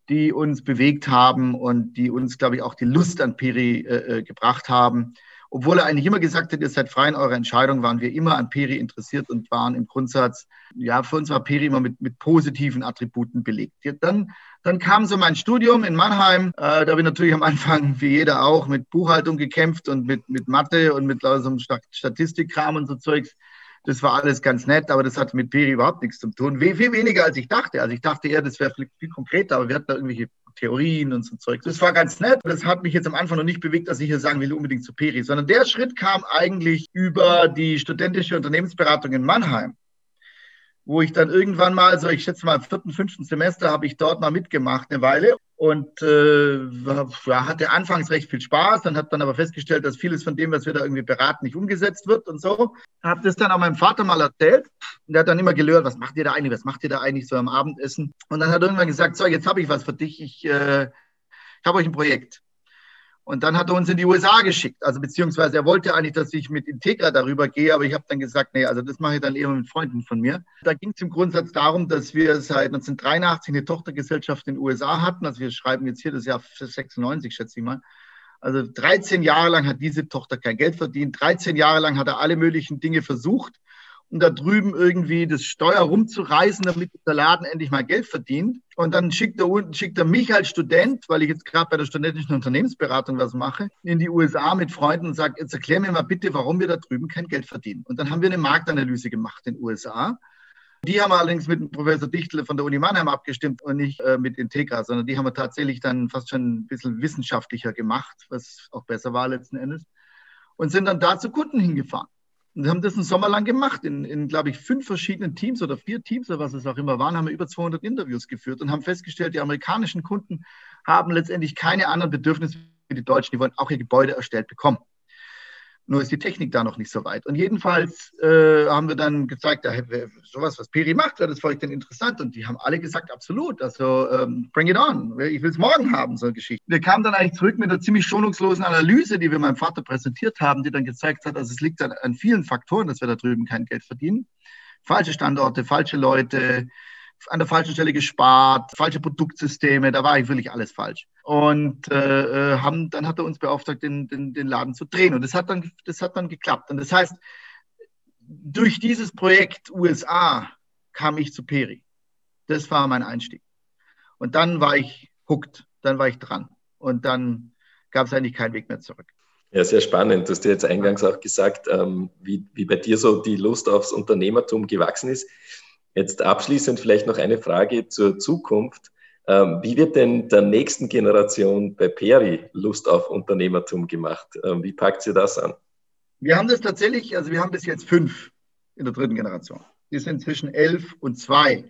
die uns bewegt haben und die uns, glaube ich, auch die Lust an Peri äh, äh, gebracht haben. Obwohl er eigentlich immer gesagt hat, ihr seid frei in eurer Entscheidung, waren wir immer an Peri interessiert und waren im Grundsatz, ja, für uns war Peri immer mit, mit positiven Attributen belegt. Dann dann kam so mein Studium in Mannheim. Äh, da habe ich natürlich am Anfang, wie jeder auch, mit Buchhaltung gekämpft und mit, mit Mathe und mit so einem Statistikkram und so Zeugs. Das war alles ganz nett, aber das hatte mit Peri überhaupt nichts zu tun. Viel, weniger als ich dachte. Also ich dachte eher, das wäre viel konkreter, aber wir hatten da irgendwelche Theorien und so Zeug. Das war ganz nett. Das hat mich jetzt am Anfang noch nicht bewegt, dass ich hier sagen will, unbedingt zu Peri, sondern der Schritt kam eigentlich über die studentische Unternehmensberatung in Mannheim wo ich dann irgendwann mal, so ich schätze mal im vierten, fünften Semester, habe ich dort mal mitgemacht eine Weile und äh, hatte anfangs recht viel Spaß, dann habe dann aber festgestellt, dass vieles von dem, was wir da irgendwie beraten, nicht umgesetzt wird und so. Habe das dann auch meinem Vater mal erzählt und der hat dann immer gelehrt, was macht ihr da eigentlich, was macht ihr da eigentlich so am Abendessen? Und dann hat er irgendwann gesagt, so, jetzt habe ich was für dich, ich, äh, ich habe euch ein Projekt. Und dann hat er uns in die USA geschickt. Also beziehungsweise er wollte eigentlich, dass ich mit Integra darüber gehe, aber ich habe dann gesagt, nee, also das mache ich dann eher mit Freunden von mir. Da ging es im Grundsatz darum, dass wir seit 1983 eine Tochtergesellschaft in den USA hatten. Also wir schreiben jetzt hier das Jahr 96, schätze ich mal. Also 13 Jahre lang hat diese Tochter kein Geld verdient. 13 Jahre lang hat er alle möglichen Dinge versucht um da drüben irgendwie das Steuer rumzureißen, damit der Laden endlich mal Geld verdient. Und dann schickt er, schickt er mich als Student, weil ich jetzt gerade bei der studentischen Unternehmensberatung was mache, in die USA mit Freunden und sagt, jetzt erklär mir mal bitte, warum wir da drüben kein Geld verdienen. Und dann haben wir eine Marktanalyse gemacht in den USA. Die haben wir allerdings mit Professor Dichtle von der Uni Mannheim abgestimmt und nicht äh, mit Integra, sondern die haben wir tatsächlich dann fast schon ein bisschen wissenschaftlicher gemacht, was auch besser war letzten Endes. Und sind dann da zu Kunden hingefahren. Und haben das einen Sommer lang gemacht, in, in glaube ich, fünf verschiedenen Teams oder vier Teams oder was es auch immer waren, haben wir über 200 Interviews geführt und haben festgestellt, die amerikanischen Kunden haben letztendlich keine anderen Bedürfnisse wie die Deutschen. Die wollen auch ihr Gebäude erstellt bekommen. Nur ist die Technik da noch nicht so weit. Und jedenfalls äh, haben wir dann gezeigt, da, sowas, was Peri macht, wäre das für euch denn interessant. Und die haben alle gesagt, absolut. Also ähm, bring it on. Ich will es morgen haben, so eine Geschichte. Wir kamen dann eigentlich zurück mit einer ziemlich schonungslosen Analyse, die wir meinem Vater präsentiert haben, die dann gezeigt hat, also es liegt an, an vielen Faktoren, dass wir da drüben kein Geld verdienen. Falsche Standorte, falsche Leute, an der falschen Stelle gespart, falsche Produktsysteme, da war eigentlich wirklich alles falsch. Und äh, äh, haben, dann hat er uns beauftragt, den, den, den Laden zu drehen. Und das hat, dann, das hat dann geklappt. Und das heißt, durch dieses Projekt USA kam ich zu Peri. Das war mein Einstieg. Und dann war ich hooked, dann war ich dran. Und dann gab es eigentlich keinen Weg mehr zurück. Ja, sehr spannend. Du hast ja jetzt eingangs auch gesagt, ähm, wie, wie bei dir so die Lust aufs Unternehmertum gewachsen ist. Jetzt abschließend vielleicht noch eine Frage zur Zukunft. Ähm, wie wird denn der nächsten Generation bei Peri Lust auf Unternehmertum gemacht? Ähm, wie packt sie das an? Wir haben das tatsächlich, also wir haben bis jetzt fünf in der dritten Generation. Die sind zwischen elf und zwei.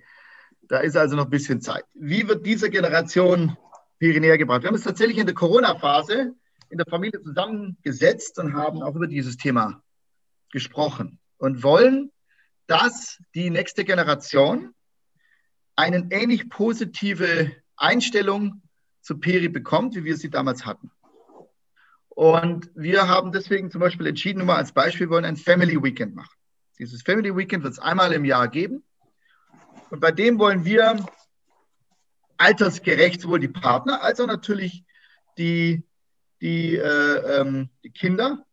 Da ist also noch ein bisschen Zeit. Wie wird diese Generation Peri näher gebracht? Wir haben es tatsächlich in der Corona-Phase in der Familie zusammengesetzt und haben auch über dieses Thema gesprochen und wollen dass die nächste Generation eine ähnlich positive Einstellung zu Peri bekommt, wie wir sie damals hatten. Und wir haben deswegen zum Beispiel entschieden, nur mal als Beispiel, wir wollen ein Family Weekend machen. Dieses Family Weekend wird es einmal im Jahr geben. Und bei dem wollen wir altersgerecht sowohl die Partner als auch natürlich die, die, äh, ähm, die Kinder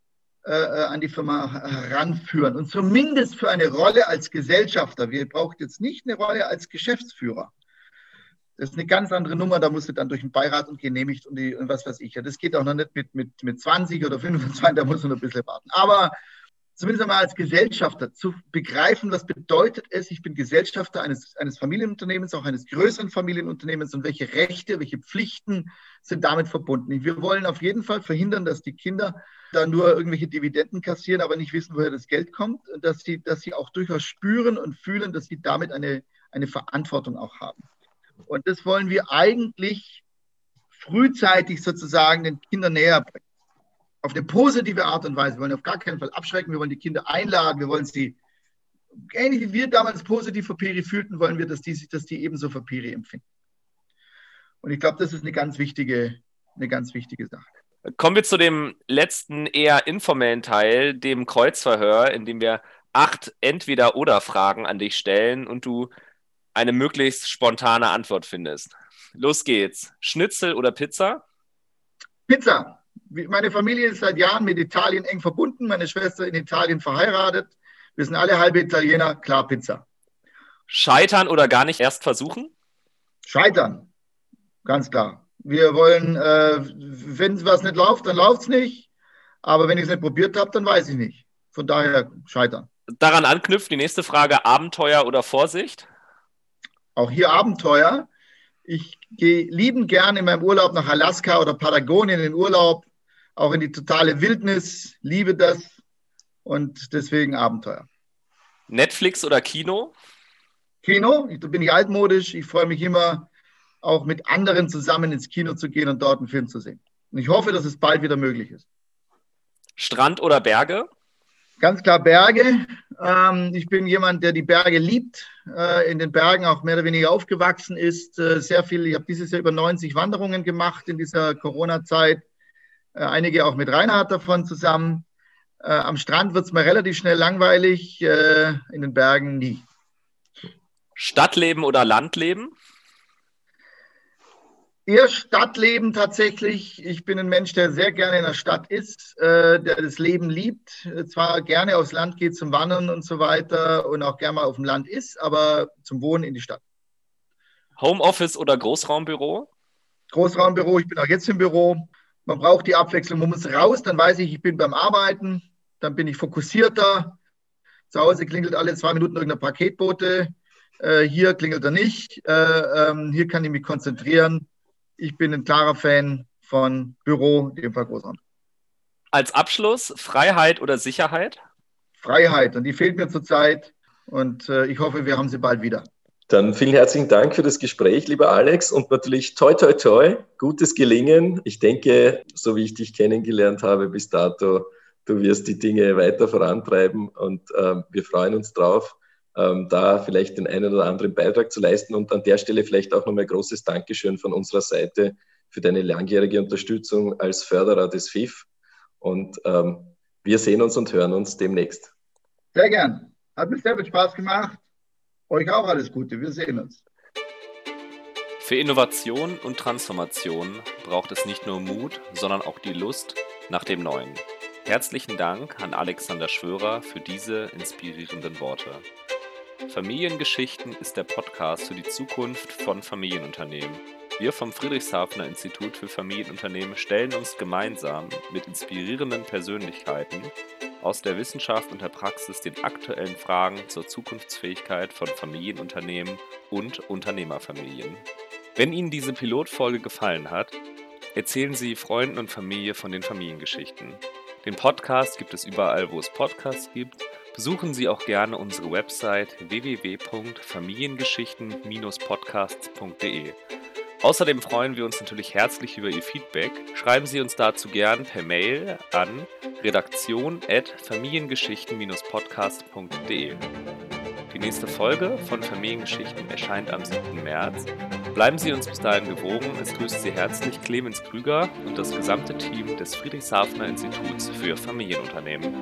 an die Firma heranführen. Und zumindest für eine Rolle als Gesellschafter. Wir brauchen jetzt nicht eine Rolle als Geschäftsführer. Das ist eine ganz andere Nummer, da musst du dann durch den Beirat und genehmigt und, die, und was weiß ich. Das geht auch noch nicht mit, mit, mit 20 oder 25, da muss man noch ein bisschen warten. Aber zumindest einmal als Gesellschafter zu begreifen, was bedeutet es, ich bin Gesellschafter eines, eines Familienunternehmens, auch eines größeren Familienunternehmens und welche Rechte, welche Pflichten sind damit verbunden. Wir wollen auf jeden Fall verhindern, dass die Kinder da nur irgendwelche Dividenden kassieren, aber nicht wissen, woher das Geld kommt, und dass sie, dass sie auch durchaus spüren und fühlen, dass sie damit eine, eine Verantwortung auch haben. Und das wollen wir eigentlich frühzeitig sozusagen den Kindern näher bringen auf eine positive Art und Weise. Wir wollen auf gar keinen Fall abschrecken, wir wollen die Kinder einladen, wir wollen sie, ähnlich wie wir damals positiv für Peri fühlten, wollen wir, dass die, dass die ebenso für Peri empfinden. Und ich glaube, das ist eine ganz wichtige, eine ganz wichtige Sache. Kommen wir zu dem letzten eher informellen Teil, dem Kreuzverhör, in dem wir acht Entweder-Oder-Fragen an dich stellen und du eine möglichst spontane Antwort findest. Los geht's. Schnitzel oder Pizza? Pizza meine Familie ist seit Jahren mit Italien eng verbunden, meine Schwester in Italien verheiratet. Wir sind alle halbe Italiener, klar Pizza. Scheitern oder gar nicht erst versuchen? Scheitern, ganz klar. Wir wollen, äh, wenn was nicht läuft, dann läuft es nicht. Aber wenn ich es nicht probiert habe, dann weiß ich nicht. Von daher scheitern. Daran anknüpft die nächste Frage: Abenteuer oder Vorsicht? Auch hier Abenteuer. Ich gehe liebend gerne in meinem Urlaub nach Alaska oder Patagonien in den Urlaub auch in die totale Wildnis, liebe das und deswegen Abenteuer. Netflix oder Kino? Kino, da bin ich altmodisch. Ich freue mich immer, auch mit anderen zusammen ins Kino zu gehen und dort einen Film zu sehen. Und ich hoffe, dass es bald wieder möglich ist. Strand oder Berge? Ganz klar Berge. Ähm, ich bin jemand, der die Berge liebt, äh, in den Bergen auch mehr oder weniger aufgewachsen ist. Äh, sehr viel, ich habe dieses Jahr über 90 Wanderungen gemacht in dieser Corona-Zeit. Äh, einige auch mit Reinhard davon zusammen. Am Strand wird es mal relativ schnell langweilig, in den Bergen nie. Stadtleben oder Landleben? Eher Stadtleben tatsächlich. Ich bin ein Mensch, der sehr gerne in der Stadt ist, äh, der das Leben liebt. Zwar gerne aufs Land geht zum Wandern und so weiter und auch gerne mal auf dem Land ist, aber zum Wohnen in die Stadt. Homeoffice oder Großraumbüro? Großraumbüro, ich bin auch jetzt im Büro. Man braucht die Abwechslung. Man muss raus, dann weiß ich, ich bin beim Arbeiten, dann bin ich fokussierter. Zu Hause klingelt alle zwei Minuten irgendein Paketbote. Äh, hier klingelt er nicht. Äh, ähm, hier kann ich mich konzentrieren. Ich bin ein klarer Fan von Büro, dem Großraum. Als Abschluss, Freiheit oder Sicherheit? Freiheit. Und die fehlt mir zurzeit. Und äh, ich hoffe, wir haben sie bald wieder. Dann vielen herzlichen Dank für das Gespräch, lieber Alex, und natürlich toi, toi, toi, gutes Gelingen. Ich denke, so wie ich dich kennengelernt habe bis dato, du wirst die Dinge weiter vorantreiben und äh, wir freuen uns drauf, ähm, da vielleicht den einen oder anderen Beitrag zu leisten. Und an der Stelle vielleicht auch nochmal großes Dankeschön von unserer Seite für deine langjährige Unterstützung als Förderer des FIF. Und ähm, wir sehen uns und hören uns demnächst. Sehr gern. Hat mir sehr viel Spaß gemacht. Euch auch alles Gute. Wir sehen uns. Für Innovation und Transformation braucht es nicht nur Mut, sondern auch die Lust nach dem Neuen. Herzlichen Dank an Alexander Schwörer für diese inspirierenden Worte. Familiengeschichten ist der Podcast für die Zukunft von Familienunternehmen. Wir vom Friedrichshafener Institut für Familienunternehmen stellen uns gemeinsam mit inspirierenden Persönlichkeiten aus der Wissenschaft und der Praxis den aktuellen Fragen zur Zukunftsfähigkeit von Familienunternehmen und Unternehmerfamilien. Wenn Ihnen diese Pilotfolge gefallen hat, erzählen Sie Freunden und Familie von den Familiengeschichten. Den Podcast gibt es überall, wo es Podcasts gibt. Besuchen Sie auch gerne unsere Website www.familiengeschichten-podcasts.de. Außerdem freuen wir uns natürlich herzlich über Ihr Feedback. Schreiben Sie uns dazu gern per Mail an redaktion@familiengeschichten-podcast.de. Die nächste Folge von Familiengeschichten erscheint am 7. März. Bleiben Sie uns bis dahin gewogen. Es grüßt Sie herzlich Clemens Krüger und das gesamte Team des Friedrichshafener Instituts für Familienunternehmen.